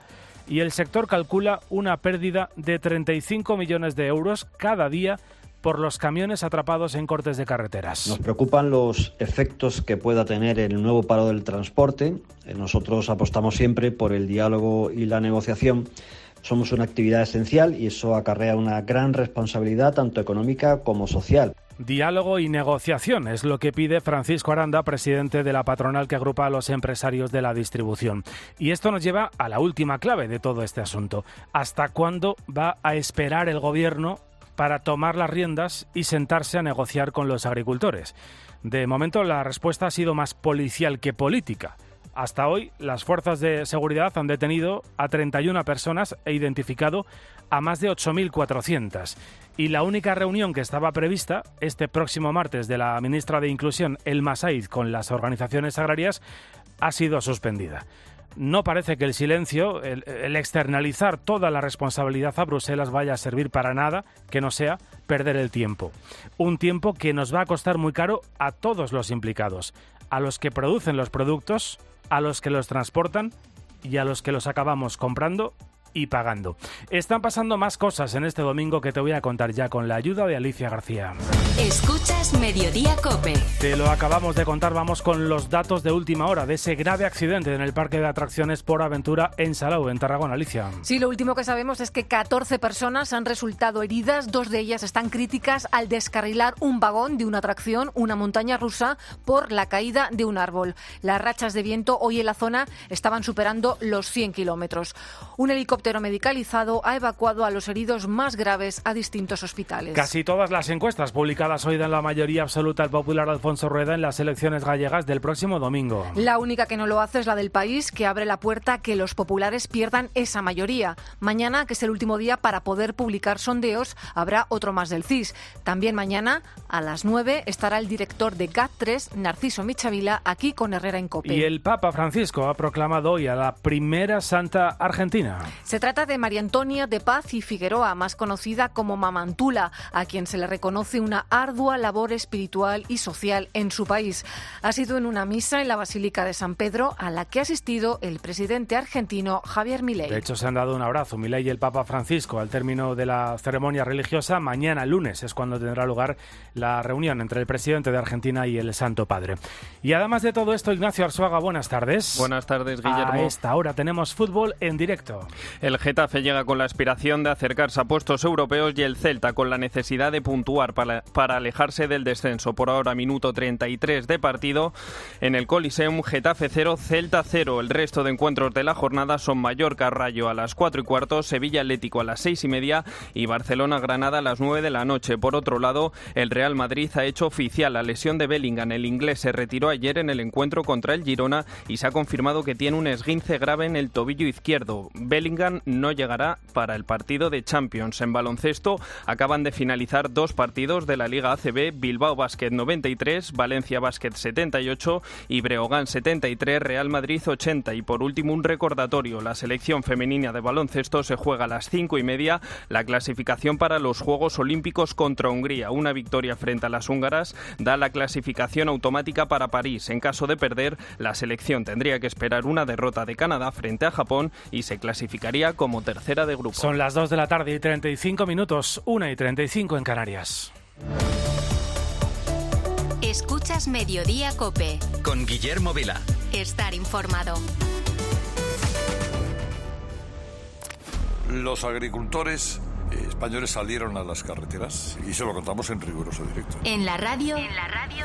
Y el sector calcula una pérdida de 35 millones de euros cada día por los camiones atrapados en cortes de carreteras. Nos preocupan los efectos que pueda tener el nuevo paro del transporte. Eh, nosotros apostamos siempre por el diálogo y la negociación. Somos una actividad esencial y eso acarrea una gran responsabilidad tanto económica como social. Diálogo y negociación es lo que pide Francisco Aranda, presidente de la patronal que agrupa a los empresarios de la distribución. Y esto nos lleva a la última clave de todo este asunto. ¿Hasta cuándo va a esperar el gobierno para tomar las riendas y sentarse a negociar con los agricultores? De momento la respuesta ha sido más policial que política. Hasta hoy, las fuerzas de seguridad han detenido a 31 personas e identificado a más de 8.400. Y la única reunión que estaba prevista este próximo martes de la ministra de Inclusión, El Masaid, con las organizaciones agrarias ha sido suspendida. No parece que el silencio, el, externalizar toda la responsabilidad a Bruselas vaya a servir para nada que no sea perder el tiempo. Un tiempo que nos va a costar muy caro a todos los implicados, a los que producen los productos, a los que los transportan y a los que los acabamos comprando y pagando. Están pasando más cosas en este domingo que te voy a contar ya con la ayuda de Alicia García. Escuchas Mediodía Cope. Te lo acabamos de contar, vamos con los datos de última hora de ese grave accidente en el parque de atracciones por aventura en Salou, en Tarragona, Alicia. Sí, lo último que sabemos es que 14 personas han resultado heridas, dos de ellas están críticas al descarrilar un vagón de una atracción, una montaña rusa, por la caída de un árbol. Las rachas de viento hoy en la zona estaban superando los 100 kilómetros. Un helicóptero helicóptero medicalizado ha evacuado a los heridos más graves a distintos hospitales. Casi todas las encuestas publicadas hoy dan la mayoría absoluta al popular Alfonso Rueda en las elecciones gallegas del próximo domingo. La única que no lo hace es la del país, que abre la puerta a que los populares pierdan esa mayoría. Mañana, que es el último día para poder publicar sondeos, habrá otro más del CIS. También mañana, a las 9, estará el director de GAT3, Narciso Michavila, aquí con Herrera en COPE. Y el Papa Francisco ha proclamado hoy a la primera santa argentina. Se trata de María Antonia de Paz y Figueroa, más conocida como Mamantula, a quien se le reconoce una ardua labor espiritual y social en su país. Ha sido en una misa en la Basílica de San Pedro a la que ha asistido el presidente argentino Javier Milei. De hecho, se han dado un abrazo Milei y el Papa Francisco al término de la ceremonia religiosa. Mañana, lunes, es cuando tendrá lugar la reunión entre el presidente de Argentina y el Santo Padre. Y además de todo esto, Ignacio Arzuaga, buenas tardes. Buenas tardes, Guillermo. A esta hora tenemos fútbol en directo. El Getafe llega con la aspiración de acercarse a puestos europeos y el Celta con la necesidad de puntuar para, para alejarse del descenso. Por ahora, minuto 33 de partido en el Coliseum, Getafe 0, Celta 0. El resto de encuentros de la jornada son Mallorca Rayo a las 4 y cuarto, Sevilla Atlético a las 6 y media y Barcelona Granada a las 9 de la noche. Por otro lado, el Real Madrid ha hecho oficial la lesión de Bellingham. El inglés se retiró ayer en el encuentro contra el Girona y se ha confirmado que tiene un esguince grave en el tobillo izquierdo. Bellingham no llegará para el partido de Champions. En baloncesto acaban de finalizar dos partidos de la Liga ACB, Bilbao Basket 93, Valencia Basket 78 y Breogán 73, Real Madrid 80. Y por último un recordatorio, la selección femenina de baloncesto se juega a las 5 y media la clasificación para los Juegos Olímpicos contra Hungría. Una victoria frente a las húngaras da la clasificación automática para París. En caso de perder, la selección tendría que esperar una derrota de Canadá frente a Japón y se clasificaría como tercera de grupo. Son las 2 de la tarde y 35 minutos, 1 y 35 en Canarias. Escuchas Mediodía Cope. Con Guillermo Vila. Estar informado. Los agricultores españoles salieron a las carreteras y se lo contamos en riguroso directo. En la radio. En la radio.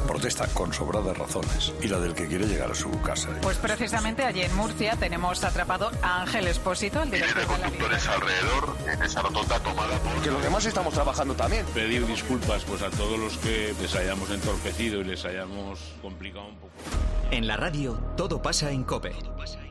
protesta con sobradas razones y la del que quiere llegar a su casa. Pues precisamente allí en Murcia tenemos atrapado a Ángel Espósito, el director de la conductores alrededor en esa rotonda tomada por... Que los demás estamos trabajando también. Pedir disculpas pues a todos los que les hayamos entorpecido y les hayamos complicado un poco. En la radio, todo pasa en COPE. En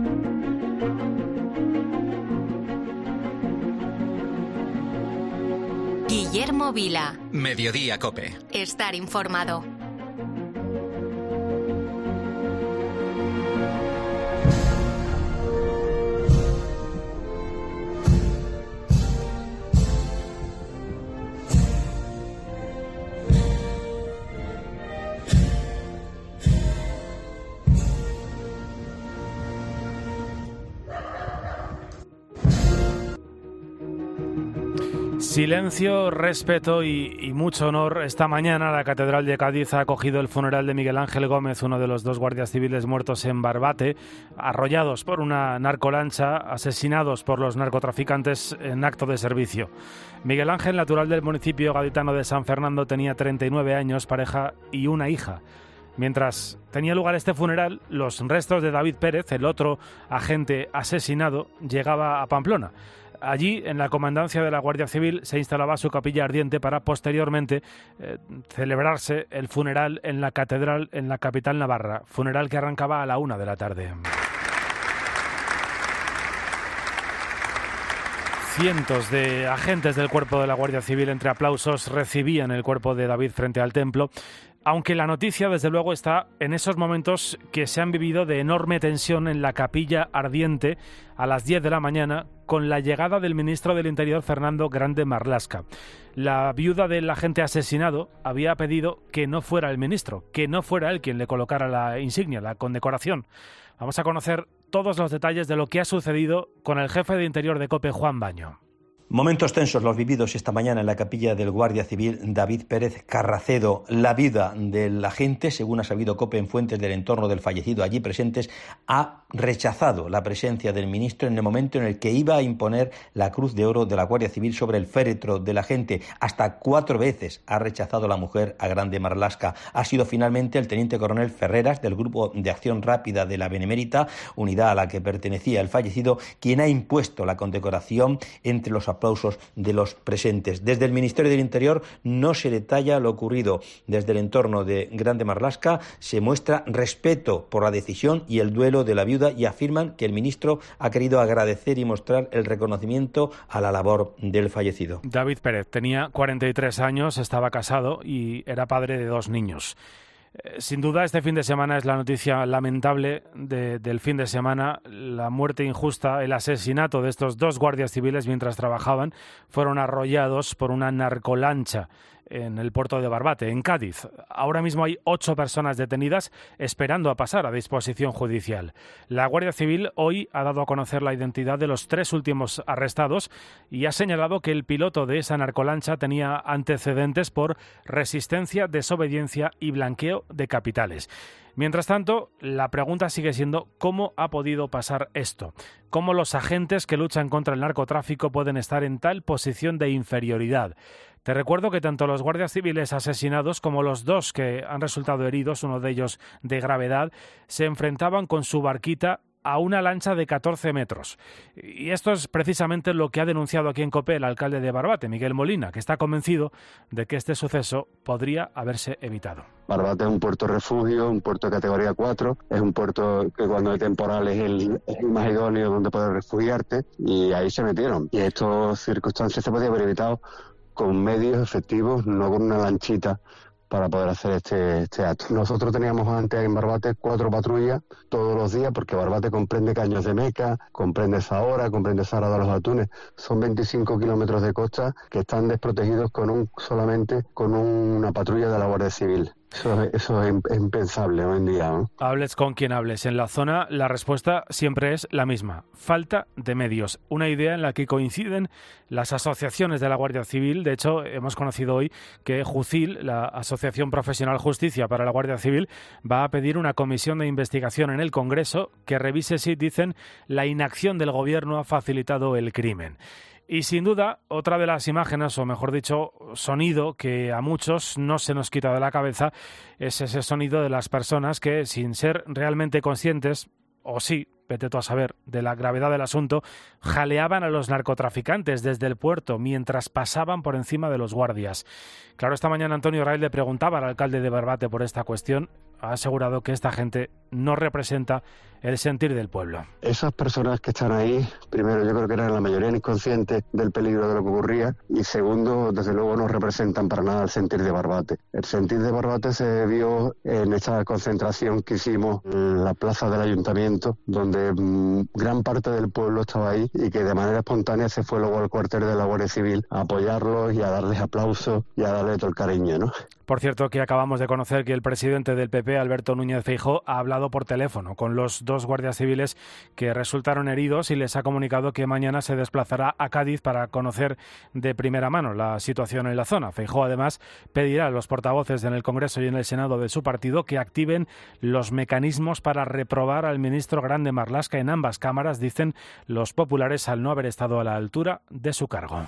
Guillermo Vila. Mediodía Cope. Estar informado. Silencio, respeto y, mucho honor. Esta mañana la Catedral de Cádiz ha acogido el funeral de Miguel Ángel Gómez, uno de los dos guardias civiles muertos en Barbate, arrollados por una narcolancha, asesinados por los narcotraficantes en acto de servicio. Miguel Ángel, natural del municipio gaditano de San Fernando, tenía 39 años, pareja y una hija. Mientras tenía lugar este funeral, los restos de David Pérez, el otro agente asesinado, llegaba a Pamplona. Allí, en la comandancia de la Guardia Civil, se instalaba su capilla ardiente para posteriormente eh, celebrarse el funeral en la catedral en la capital navarra, funeral que arrancaba a la una de la tarde. Cientos de agentes del cuerpo de la Guardia Civil entre aplausos recibían el cuerpo de David frente al templo, aunque la noticia desde luego está en esos momentos que se han vivido de enorme tensión en la capilla ardiente a las 10 de la mañana con la llegada del ministro del Interior Fernando Grande Marlasca. La viuda del agente asesinado había pedido que no fuera el ministro, que no fuera él quien le colocara la insignia, la condecoración. Vamos a conocer todos los detalles de lo que ha sucedido con el jefe de Interior de COPE, Juan Baño. Momentos tensos los vividos esta mañana en la capilla del Guardia Civil David Pérez Carracedo. La vida del agente, según ha sabido COPE en fuentes del entorno del fallecido allí presentes, ha rechazado la presencia del ministro en el momento en el que iba a imponer la Cruz de Oro de la Guardia Civil sobre el féretro del agente. Hasta cuatro veces ha rechazado la mujer a Grande Marlasca. Ha sido finalmente el teniente coronel Ferreras del Grupo de Acción Rápida de la Benemérita, unidad a la que pertenecía el fallecido, quien ha impuesto la condecoración entre los aplausos de los presentes. Desde el Ministerio del Interior no se detalla lo ocurrido. Desde el entorno de Grande Marlasca se muestra respeto por la decisión y el duelo de la viuda y afirman que el ministro ha querido agradecer y mostrar el reconocimiento a la labor del fallecido. David Pérez tenía 43 años, estaba casado y era padre de dos niños. Eh, sin duda, este fin de semana es la noticia lamentable del fin de semana. La muerte injusta, el asesinato de estos dos guardias civiles mientras trabajaban, fueron arrollados por una narcolancha en el puerto de Barbate, en Cádiz. Ahora mismo hay ocho personas detenidas esperando a pasar a disposición judicial. La Guardia Civil hoy ha dado a conocer la identidad de los tres últimos arrestados y ha señalado que el piloto de esa narcolancha tenía antecedentes por resistencia, desobediencia y blanqueo de capitales. Mientras tanto, la pregunta sigue siendo cómo ha podido pasar esto, cómo los agentes que luchan contra el narcotráfico pueden estar en tal posición de inferioridad. Te recuerdo que tanto los guardias civiles asesinados como los dos que han resultado heridos, uno de ellos de gravedad, se enfrentaban con su barquita a una lancha de 14 metros. Y esto es precisamente lo que ha denunciado aquí en COPE el alcalde de Barbate, Miguel Molina, que está convencido de que este suceso podría haberse evitado. Barbate es un puerto refugio, un puerto de categoría 4, es un puerto que cuando hay temporal es el, más idóneo donde poder refugiarte y ahí se metieron. Y estas circunstancias se podían haber evitado con medios efectivos, no con una lanchita para poder hacer este, este acto. Nosotros teníamos antes en Barbate cuatro patrullas todos los días, porque Barbate comprende Caños de Meca, comprende Zahora, comprende Sara de los Atunes. Son 25 kilómetros de costa que están desprotegidos con un solamente con una patrulla de la Guardia Civil. Eso, es impensable hoy en día. Hables con quien hables. En la zona la respuesta siempre es la misma. Falta de medios. Una idea en la que coinciden las asociaciones de la Guardia Civil. De hecho, hemos conocido hoy que JUCIL, la Asociación Profesional Justicia para la Guardia Civil, va a pedir una comisión de investigación en el Congreso que revise si, dicen, la inacción del Gobierno ha facilitado el crimen. Y sin duda, otra de las imágenes, o mejor dicho, sonido que a muchos no se nos quita de la cabeza, es ese sonido de las personas que, sin ser realmente conscientes, o sí, vete tú a saber, de la gravedad del asunto, jaleaban a los narcotraficantes desde el puerto mientras pasaban por encima de los guardias. Claro, esta mañana Antonio Rail le preguntaba al alcalde de Barbate por esta cuestión. Ha asegurado que esta gente no representa el sentir del pueblo. Esas personas que están ahí, primero yo creo que eran la mayoría inconscientes del peligro de lo que ocurría y segundo, desde luego no representan para nada el sentir de Barbate. El sentir de Barbate se vio en esta concentración que hicimos en la plaza del ayuntamiento, donde mm, gran parte del pueblo estaba ahí y que de manera espontánea se fue luego al cuartel de la Guardia Civil a apoyarlos y a darles aplausos y a darle todo el cariño, ¿no? Por cierto, que acabamos de conocer que el presidente del PP, Alberto Núñez Feijó, ha hablado por teléfono con los dos guardias civiles que resultaron heridos y les ha comunicado que mañana se desplazará a Cádiz para conocer de primera mano la situación en la zona. Feijó además pedirá a los portavoces en el Congreso y en el Senado de su partido que activen los mecanismos para reprobar al ministro Grande Marlasca en ambas cámaras, dicen los populares, al no haber estado a la altura de su cargo.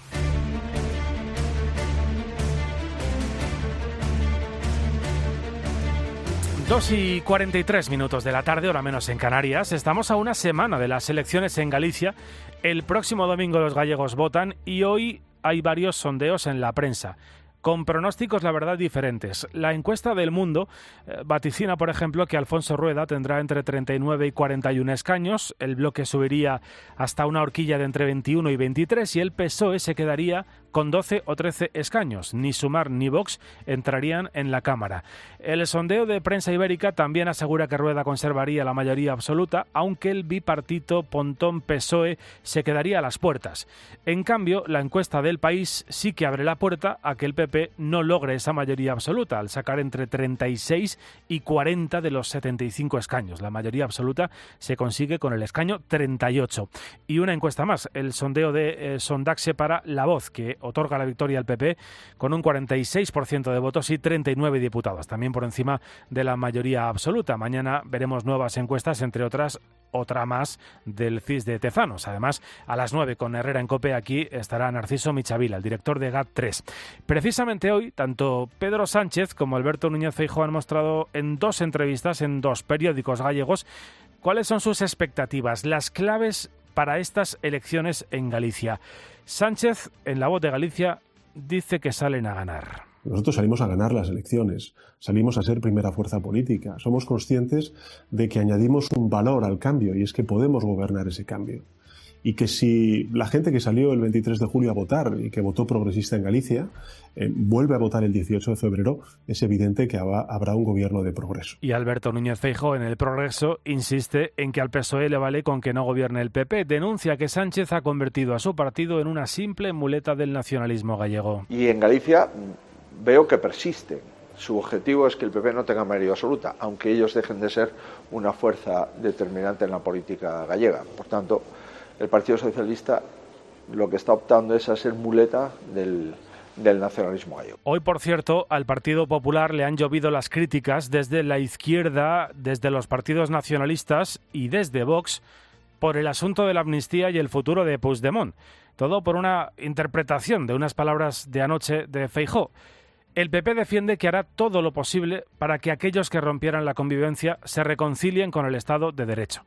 2 y 43 minutos de la tarde, hora menos en Canarias. Estamos a una semana de las elecciones en Galicia. El próximo domingo los gallegos votan y hoy hay varios sondeos en la prensa. Con pronósticos, la verdad, diferentes. La encuesta del mundo eh, vaticina, por ejemplo, que Alfonso Rueda tendrá entre 39 y 41 escaños, el bloque subiría hasta una horquilla de entre 21 y 23 y el PSOE se quedaría con 12 o 13 escaños. Ni Sumar ni Vox entrarían en la Cámara. El sondeo de prensa ibérica también asegura que Rueda conservaría la mayoría absoluta, aunque el bipartito Pontón-PSOE se quedaría a las puertas. En cambio, la encuesta del país sí que abre la puerta a que el PP no logre esa mayoría absoluta, al sacar entre 36 y 40 de los 75 escaños. La mayoría absoluta se consigue con el escaño 38. Y una encuesta más, el sondeo de eh, Sondaxe para La Voz, que otorga la victoria al PP con un 46% de votos y 39 diputados, también por encima de la mayoría absoluta. Mañana veremos nuevas encuestas, entre otras otra más del CIS de Tezanos. Además, a las 9 con Herrera en Cope aquí estará Narciso Michavila, el director de GAT3. Precisamente hoy, tanto Pedro Sánchez como Alberto Núñez Feijóo han mostrado en dos entrevistas en dos periódicos gallegos cuáles son sus expectativas, las claves para estas elecciones en Galicia. Sánchez, en la voz de Galicia, dice que salen a ganar. Nosotros salimos a ganar las elecciones, salimos a ser primera fuerza política. Somos conscientes de que añadimos un valor al cambio y es que podemos gobernar ese cambio y que si la gente que salió el 23 de julio a votar y que votó progresista en Galicia eh, vuelve a votar el 18 de febrero, es evidente que habrá un gobierno de progreso. Y Alberto Núñez Feijo en el progreso insiste en que al PSOE le vale con que no gobierne el PP. Denuncia que Sánchez ha convertido a su partido en una simple muleta del nacionalismo gallego. Y en Galicia veo que persiste. Su objetivo es que el PP no tenga mayoría absoluta, aunque ellos dejen de ser una fuerza determinante en la política gallega. Por tanto, el Partido Socialista lo que está optando es a ser muleta del, nacionalismo gallego. Hoy, por cierto, al Partido Popular le han llovido las críticas desde la izquierda, desde los partidos nacionalistas y desde Vox por el asunto de la amnistía y el futuro de Puigdemont. Todo por una interpretación de unas palabras de anoche de Feijó. El PP defiende que hará todo lo posible para que aquellos que rompieran la convivencia se reconcilien con el Estado de Derecho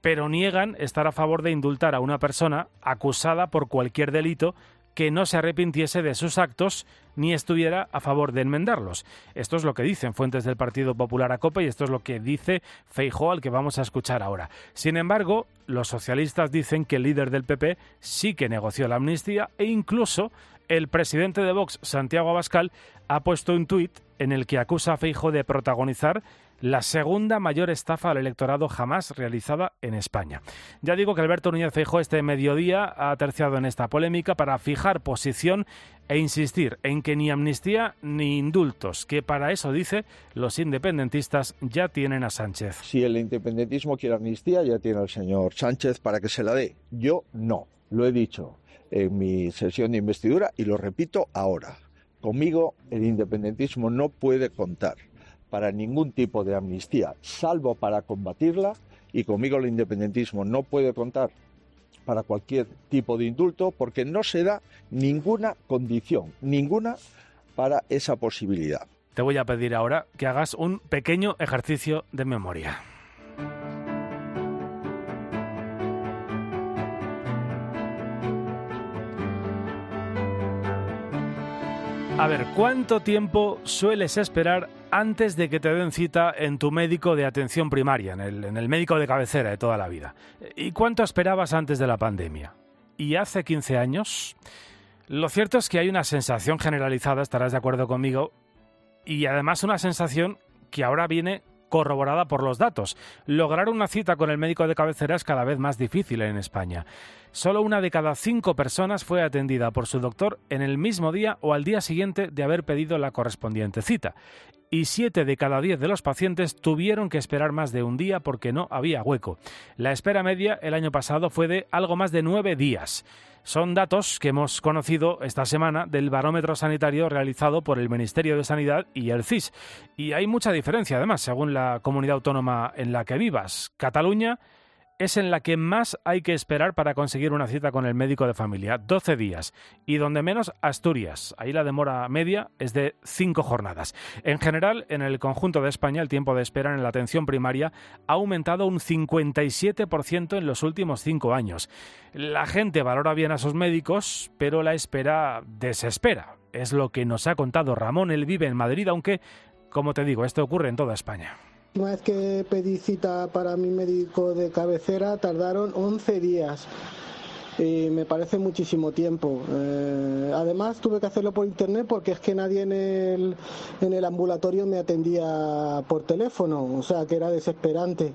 pero niegan estar a favor de indultar a una persona acusada por cualquier delito que no se arrepintiese de sus actos ni estuviera a favor de enmendarlos. Esto es lo que dicen fuentes del Partido Popular a Copa y esto es lo que dice Feijó al que vamos a escuchar ahora. Sin embargo, los socialistas dicen que el líder del PP sí que negoció la amnistía e incluso el presidente de Vox, Santiago Abascal, ha puesto un tuit en el que acusa a Feijo de protagonizar la segunda mayor estafa al electorado jamás realizada en España. Ya digo que Alberto Núñez Feijóo este mediodía ha terciado en esta polémica para fijar posición e insistir en que ni amnistía ni indultos, que para eso dice los independentistas ya tienen a Sánchez. Si el independentismo quiere amnistía, ya tiene al señor Sánchez para que se la dé. Yo no, lo he dicho en mi sesión de investidura y lo repito ahora. Conmigo el independentismo no puede contar para ningún tipo de amnistía, salvo para combatirla, y conmigo el independentismo no puede contar para cualquier tipo de indulto porque no se da ninguna condición, ninguna para esa posibilidad. Te voy a pedir ahora que hagas un pequeño ejercicio de memoria. A ver, ¿cuánto tiempo sueles esperar antes de que te den cita en tu médico de atención primaria, en el, médico de cabecera de toda la vida? ¿Y cuánto esperabas antes de la pandemia? ¿Y hace 15 años? Lo cierto es que hay una sensación generalizada, estarás de acuerdo conmigo, y además una sensación que ahora viene corroborada por los datos. Lograr una cita con el médico de cabecera es cada vez más difícil en España. Solo una de cada cinco personas fue atendida por su doctor en el mismo día o al día siguiente de haber pedido la correspondiente cita. Y siete de cada diez de los pacientes tuvieron que esperar más de un día porque no había hueco. La espera media el año pasado fue de algo más de nueve días. Son datos que hemos conocido esta semana del barómetro sanitario realizado por el Ministerio de Sanidad y el CIS. Y hay mucha diferencia, además, según la comunidad autónoma en la que vivas. Cataluña es en la que más hay que esperar para conseguir una cita con el médico de familia, 12 días, y donde menos Asturias. Ahí la demora media es de 5 jornadas. En general, en el conjunto de España, el tiempo de espera en la atención primaria ha aumentado un 57% en los últimos 5 años. La gente valora bien a sus médicos, pero la espera desespera. Es lo que nos ha contado Ramón. Él vive en Madrid, aunque, como te digo, esto ocurre en toda España. Una vez que pedí cita para mi médico de cabecera, tardaron 11 días y me parece muchísimo tiempo. Eh, además tuve que hacerlo por internet porque es que nadie en el, en el ambulatorio me atendía por teléfono, o sea que era desesperante.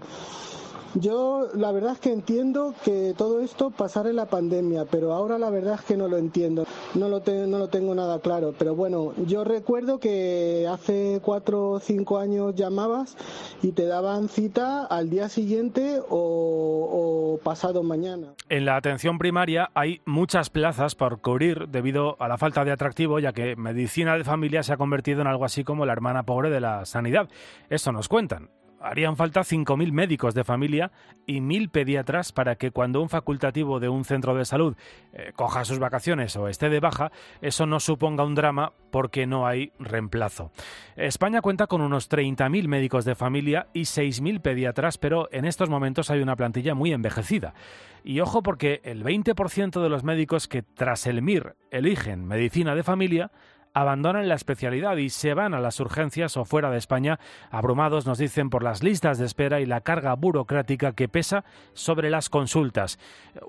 Yo la verdad es que entiendo que todo esto pasara en la pandemia, pero ahora la verdad es que no lo entiendo, no lo, no lo tengo nada claro. Pero bueno, yo recuerdo que hace cuatro o cinco años llamabas y te daban cita al día siguiente o, o pasado mañana. En la atención primaria hay muchas plazas por cubrir debido a la falta de atractivo, ya que medicina de familia se ha convertido en algo así como la hermana pobre de la sanidad. Eso nos cuentan harían falta 5.000 médicos de familia y 1.000 pediatras para que cuando un facultativo de un centro de salud eh, coja sus vacaciones o esté de baja, eso no suponga un drama porque no hay reemplazo. España cuenta con unos 30.000 médicos de familia y 6.000 pediatras, pero en estos momentos hay una plantilla muy envejecida. Y ojo porque el 20% de los médicos que tras el MIR eligen medicina de familia abandonan la especialidad y se van a las urgencias o fuera de España, abrumados, nos dicen, por las listas de espera y la carga burocrática que pesa sobre las consultas.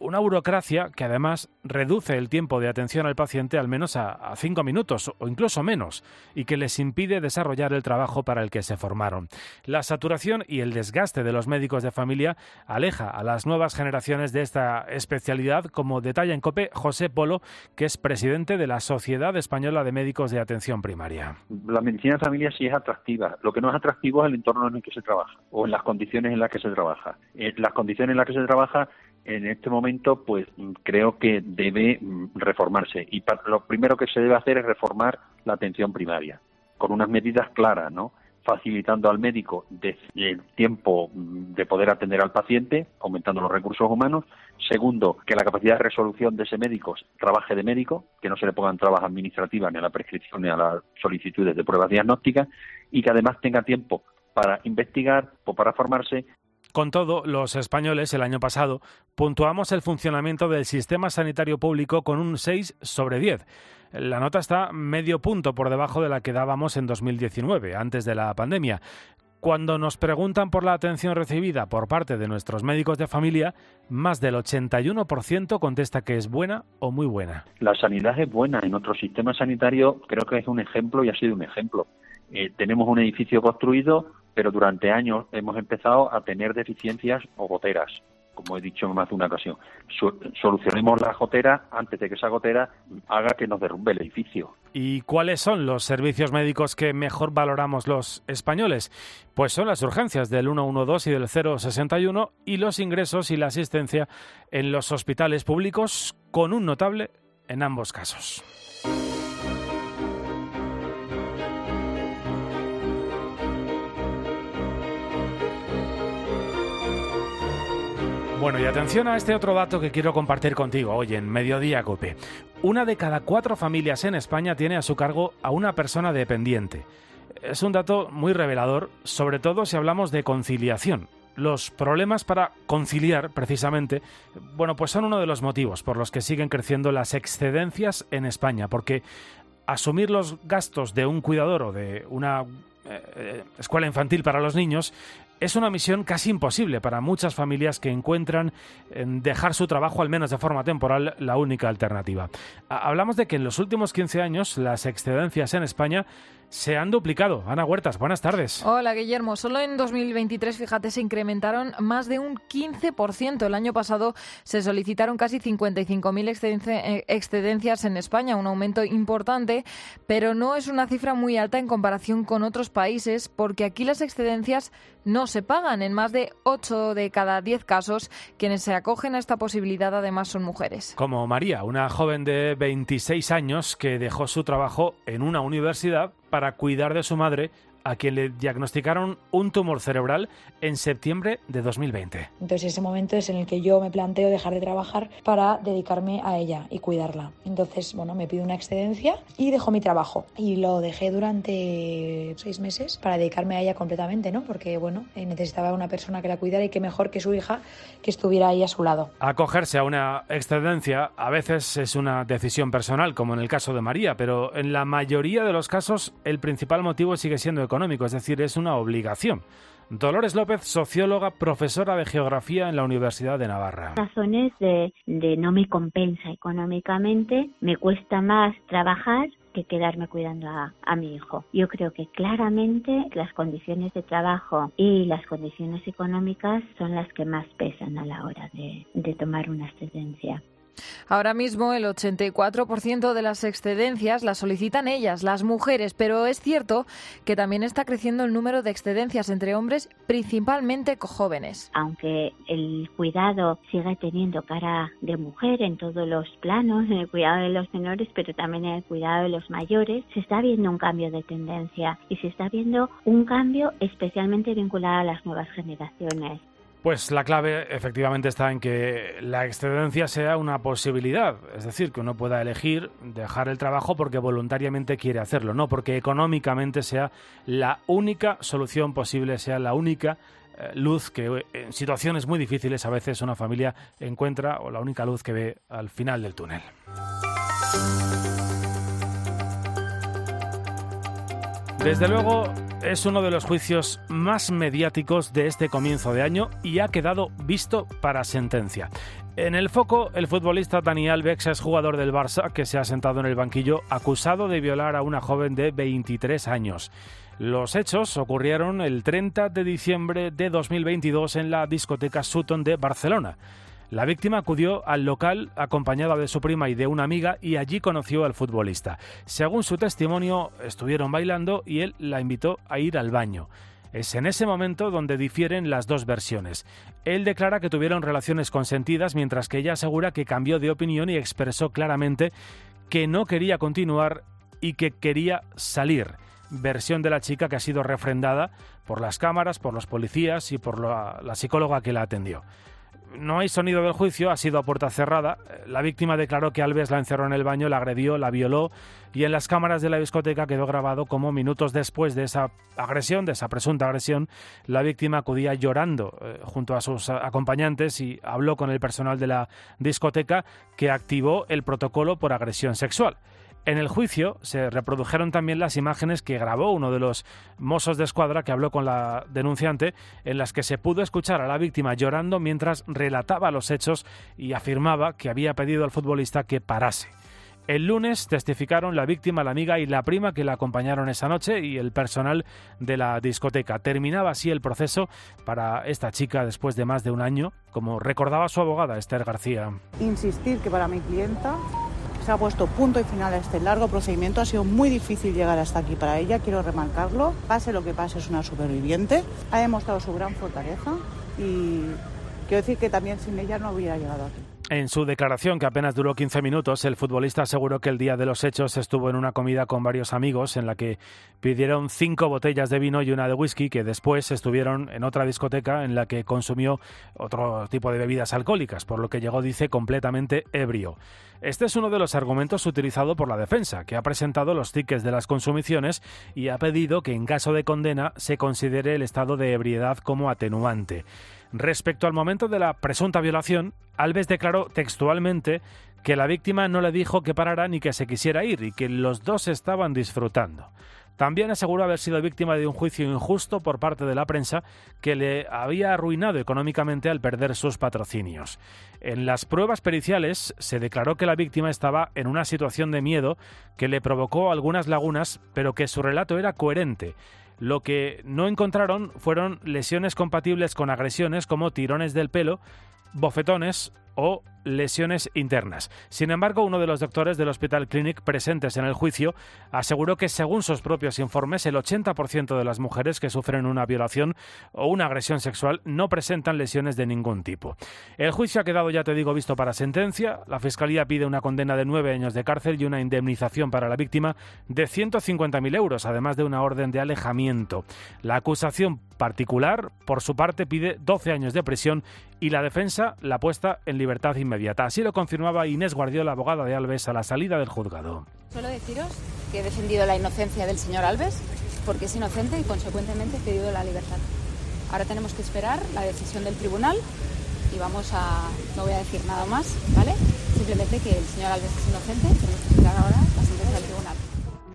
Una burocracia que además reduce el tiempo de atención al paciente al menos a, cinco minutos o incluso menos y que les impide desarrollar el trabajo para el que se formaron. La saturación y el desgaste de los médicos de familia aleja a las nuevas generaciones de esta especialidad, como detalla en COPE José Polo, que es presidente de la Sociedad Española de Médicos de atención primaria. La medicina de familia sí es atractiva. Lo que no es atractivo es el entorno en el que se trabaja o en las condiciones en las que se trabaja. En las condiciones en las que se trabaja en este momento, pues creo que debe mm, reformarse. Y lo primero que se debe hacer es reformar la atención primaria con unas medidas claras, ¿no? Facilitando al médico el tiempo de poder atender al paciente, aumentando los recursos humanos. Segundo, que la capacidad de resolución de ese médico trabaje de médico, que no se le pongan trabas administrativas ni a la prescripción ni a las solicitudes de pruebas diagnósticas y que además tenga tiempo para investigar o para formarse con todo, los españoles el año pasado puntuamos el funcionamiento del sistema sanitario público con un 6 sobre 10. La nota está medio punto por debajo de la que dábamos en 2019, antes de la pandemia. Cuando nos preguntan por la atención recibida por parte de nuestros médicos de familia, más del 81% contesta que es buena o muy buena. La sanidad es buena. En otro sistema sanitario creo que es un ejemplo y ha sido un ejemplo. Eh, tenemos un edificio construido, pero durante años hemos empezado a tener deficiencias o goteras como he dicho más de una ocasión, solucionemos la gotera antes de que esa gotera haga que nos derrumbe el edificio. ¿Y cuáles son los servicios médicos que mejor valoramos los españoles? Pues son las urgencias del 112 y del 061 y los ingresos y la asistencia en los hospitales públicos con un notable en ambos casos. Bueno, y atención a este otro dato que quiero compartir contigo hoy en Mediodía Cope. Una de cada cuatro familias en España tiene a su cargo a una persona dependiente. Es un dato muy revelador, sobre todo si hablamos de conciliación. Los problemas para conciliar, precisamente, bueno, pues son uno de los motivos por los que siguen creciendo las excedencias en España, porque asumir los gastos de un cuidador o de una eh, eh, escuela infantil para los niños es una misión casi imposible para muchas familias que encuentran en dejar su trabajo, al menos de forma temporal, la única alternativa. Hablamos de que en los últimos 15 años las excedencias en España se han duplicado. Ana Huertas, buenas tardes. Hola, Guillermo. Solo en 2023, fíjate, se incrementaron más de un 15%. El año pasado se solicitaron casi 55.000 eh, excedencias en España, un aumento importante, pero no es una cifra muy alta en comparación con otros países, porque aquí las excedencias no se pagan. En más de 8 de cada 10 casos, quienes se acogen a esta posibilidad además son mujeres. Como María, una joven de 26 años que dejó su trabajo en una universidad para cuidar de su madre a quien le diagnosticaron un tumor cerebral en septiembre de 2020. Entonces ese momento es en el que yo me planteo dejar de trabajar para dedicarme a ella y cuidarla. Entonces, bueno, me pido una excedencia y dejo mi trabajo. Y lo dejé durante seis meses para dedicarme a ella completamente, ¿no? Porque, bueno, eh, necesitaba una persona que la cuidara y que mejor que su hija que estuviera ahí a su lado. Acogerse a una excedencia a veces es una decisión personal, como en el caso de María, pero en la mayoría de los casos el principal motivo sigue siendo económico, es decir, es una obligación. Dolores López, socióloga, profesora de geografía en la Universidad de Navarra. Razones de, de no me compensa económicamente, me cuesta más trabajar que quedarme cuidando a, a, mi hijo. Yo creo que claramente las condiciones de trabajo y las condiciones económicas son las que más pesan a la hora de, de tomar una excedencia. Ahora mismo el 84% de las excedencias las solicitan ellas, las mujeres, pero es cierto que también está creciendo el número de excedencias entre hombres, principalmente jóvenes. Aunque el cuidado sigue teniendo cara de mujer en todos los planos, en el cuidado de los menores, pero también en el cuidado de los mayores, se está viendo un cambio de tendencia y se está viendo un cambio especialmente vinculado a las nuevas generaciones. Pues la clave efectivamente está en que la excedencia sea una posibilidad, es decir, que uno pueda elegir dejar el trabajo porque voluntariamente quiere hacerlo, no porque económicamente sea la única solución posible, sea la única eh, luz que en situaciones muy difíciles a veces una familia encuentra o la única luz que ve al final del túnel. Desde luego, es uno de los juicios más mediáticos de este comienzo de año y ha quedado visto para sentencia. En el foco, el futbolista Dani Alves es jugador del Barça que se ha sentado en el banquillo acusado de violar a una joven de 23 años. Los hechos ocurrieron el 30 de diciembre de 2022 en la discoteca Sutton de Barcelona. La víctima acudió al local acompañada de su prima y de una amiga y allí conoció al futbolista. Según su testimonio, estuvieron bailando y él la invitó a ir al baño. Es en ese momento donde difieren las dos versiones. Él declara que tuvieron relaciones consentidas, mientras que ella asegura que cambió de opinión y expresó claramente que no quería continuar y que quería salir. Versión de la chica que ha sido refrendada por las cámaras, por los policías y por la, la psicóloga que la atendió no hay sonido del juicio, ha sido a puerta cerrada. La víctima declaró que Alves la encerró en el baño, la agredió, la violó y en las cámaras de la discoteca quedó grabado como minutos después de esa agresión, de esa presunta agresión, la víctima acudía llorando eh, junto a sus acompañantes y habló con el personal de la discoteca que activó el protocolo por agresión sexual. En el juicio se reprodujeron también las imágenes que grabó uno de los mozos de escuadra que habló con la denunciante, en las que se pudo escuchar a la víctima llorando mientras relataba los hechos y afirmaba que había pedido al futbolista que parase. El lunes testificaron la víctima, la amiga y la prima que la acompañaron esa noche y el personal de la discoteca. Terminaba así el proceso para esta chica después de más de un año, como recordaba su abogada Esther García. Insistir que para mi clienta se ha puesto punto y final a este largo procedimiento. Ha sido muy difícil llegar hasta aquí para ella, quiero remarcarlo. Pase lo que pase, es una superviviente. Ha demostrado su gran fortaleza y quiero decir que también sin ella no hubiera llegado aquí. En su declaración, que apenas duró 15 minutos, el futbolista aseguró que el día de los hechos estuvo en una comida con varios amigos en la que pidieron cinco botellas de vino y una de whisky, que después estuvieron en otra discoteca en la que consumió otro tipo de bebidas alcohólicas, por lo que llegó, dice, completamente ebrio. Este es uno de los argumentos utilizado por la defensa, que ha presentado los tickets de las consumiciones y ha pedido que en caso de condena se considere el estado de ebriedad como atenuante. Respecto al momento de la presunta violación, Alves declaró textualmente que la víctima no le dijo que parara ni que se quisiera ir y que los dos estaban disfrutando. También aseguró haber sido víctima de un juicio injusto por parte de la prensa que le había arruinado económicamente al perder sus patrocinios. En las pruebas periciales se declaró que la víctima estaba en una situación de miedo que le provocó algunas lagunas, pero que su relato era coherente lo que no encontraron fueron lesiones compatibles con agresiones como tirones del pelo, bofetones o lesiones internas. Sin embargo, uno de los doctores del Hospital Clinic presentes en el juicio aseguró que, según sus propios informes, el 80% de las mujeres que sufren una violación o una agresión sexual no presentan lesiones de ningún tipo. El juicio ha quedado, ya te digo, visto para sentencia. La Fiscalía pide una condena de nueve años de cárcel y una indemnización para la víctima de 150.000 euros, además de una orden de alejamiento. La acusación particular, por su parte, pide 12 años de prisión y la defensa la puesta en libertad inmediata. Así lo confirmaba Inés Guardiola, abogada de Alves, a la salida del juzgado. Solo deciros que he defendido la inocencia del señor Alves porque es inocente y consecuentemente he pedido la libertad. Ahora tenemos que esperar la decisión del tribunal y vamos a, no voy a decir nada más, ¿vale? Simplemente que el señor Alves es inocente, tenemos que esperar ahora la sentencia del tribunal.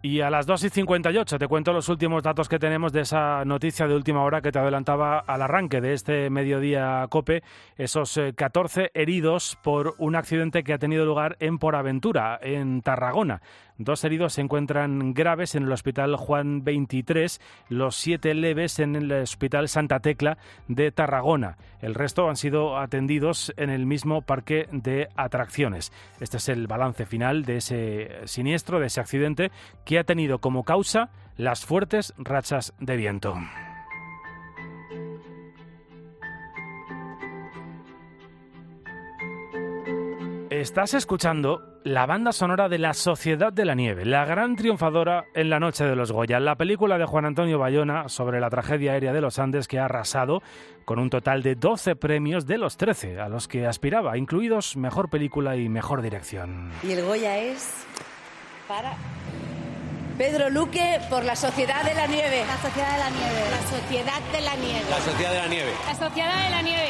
Y a las 2 y 58 te cuento los últimos datos que tenemos de esa noticia de última hora que te adelantaba al arranque de este mediodía COPE, esos 14 eh, heridos por un accidente que ha tenido lugar en Poraventura, en Tarragona. Dos heridos se encuentran graves en el Hospital Juan 23, los siete leves en el Hospital Santa Tecla de Tarragona. El resto han sido atendidos en el mismo parque de atracciones. Este es el balance final de ese siniestro, de ese accidente, que ha tenido como causa las fuertes rachas de viento. Estás escuchando la banda sonora de La Sociedad de la Nieve, la gran triunfadora en la noche de los Goya, la película de Juan Antonio Bayona sobre la tragedia aérea de los Andes que ha arrasado con un total de 12 premios de los 13 a los que aspiraba, incluidos Mejor Película y Mejor Dirección. Y el Goya es para Pedro Luque por la Sociedad de la Nieve. La Sociedad de la Nieve. La Sociedad de la Nieve. La Sociedad de la Nieve. La Sociedad de la Nieve.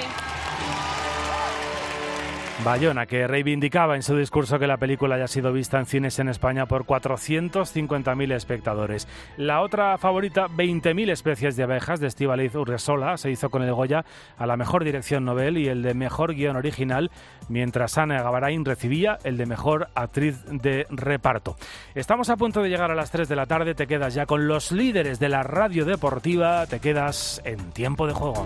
Bayona, que reivindicaba en su discurso que la película haya sido vista en cines en España por 450.000 espectadores. La otra favorita, 20.000 especies de abejas, de Estivaliz Urresola, se hizo con el Goya a la mejor dirección novel y el de mejor guion original, mientras Ana Gavarain recibía el de mejor actriz de reparto. Estamos a punto de llegar a las 3 de la tarde, te quedas ya con los líderes de la radio deportiva, te quedas en tiempo de juego.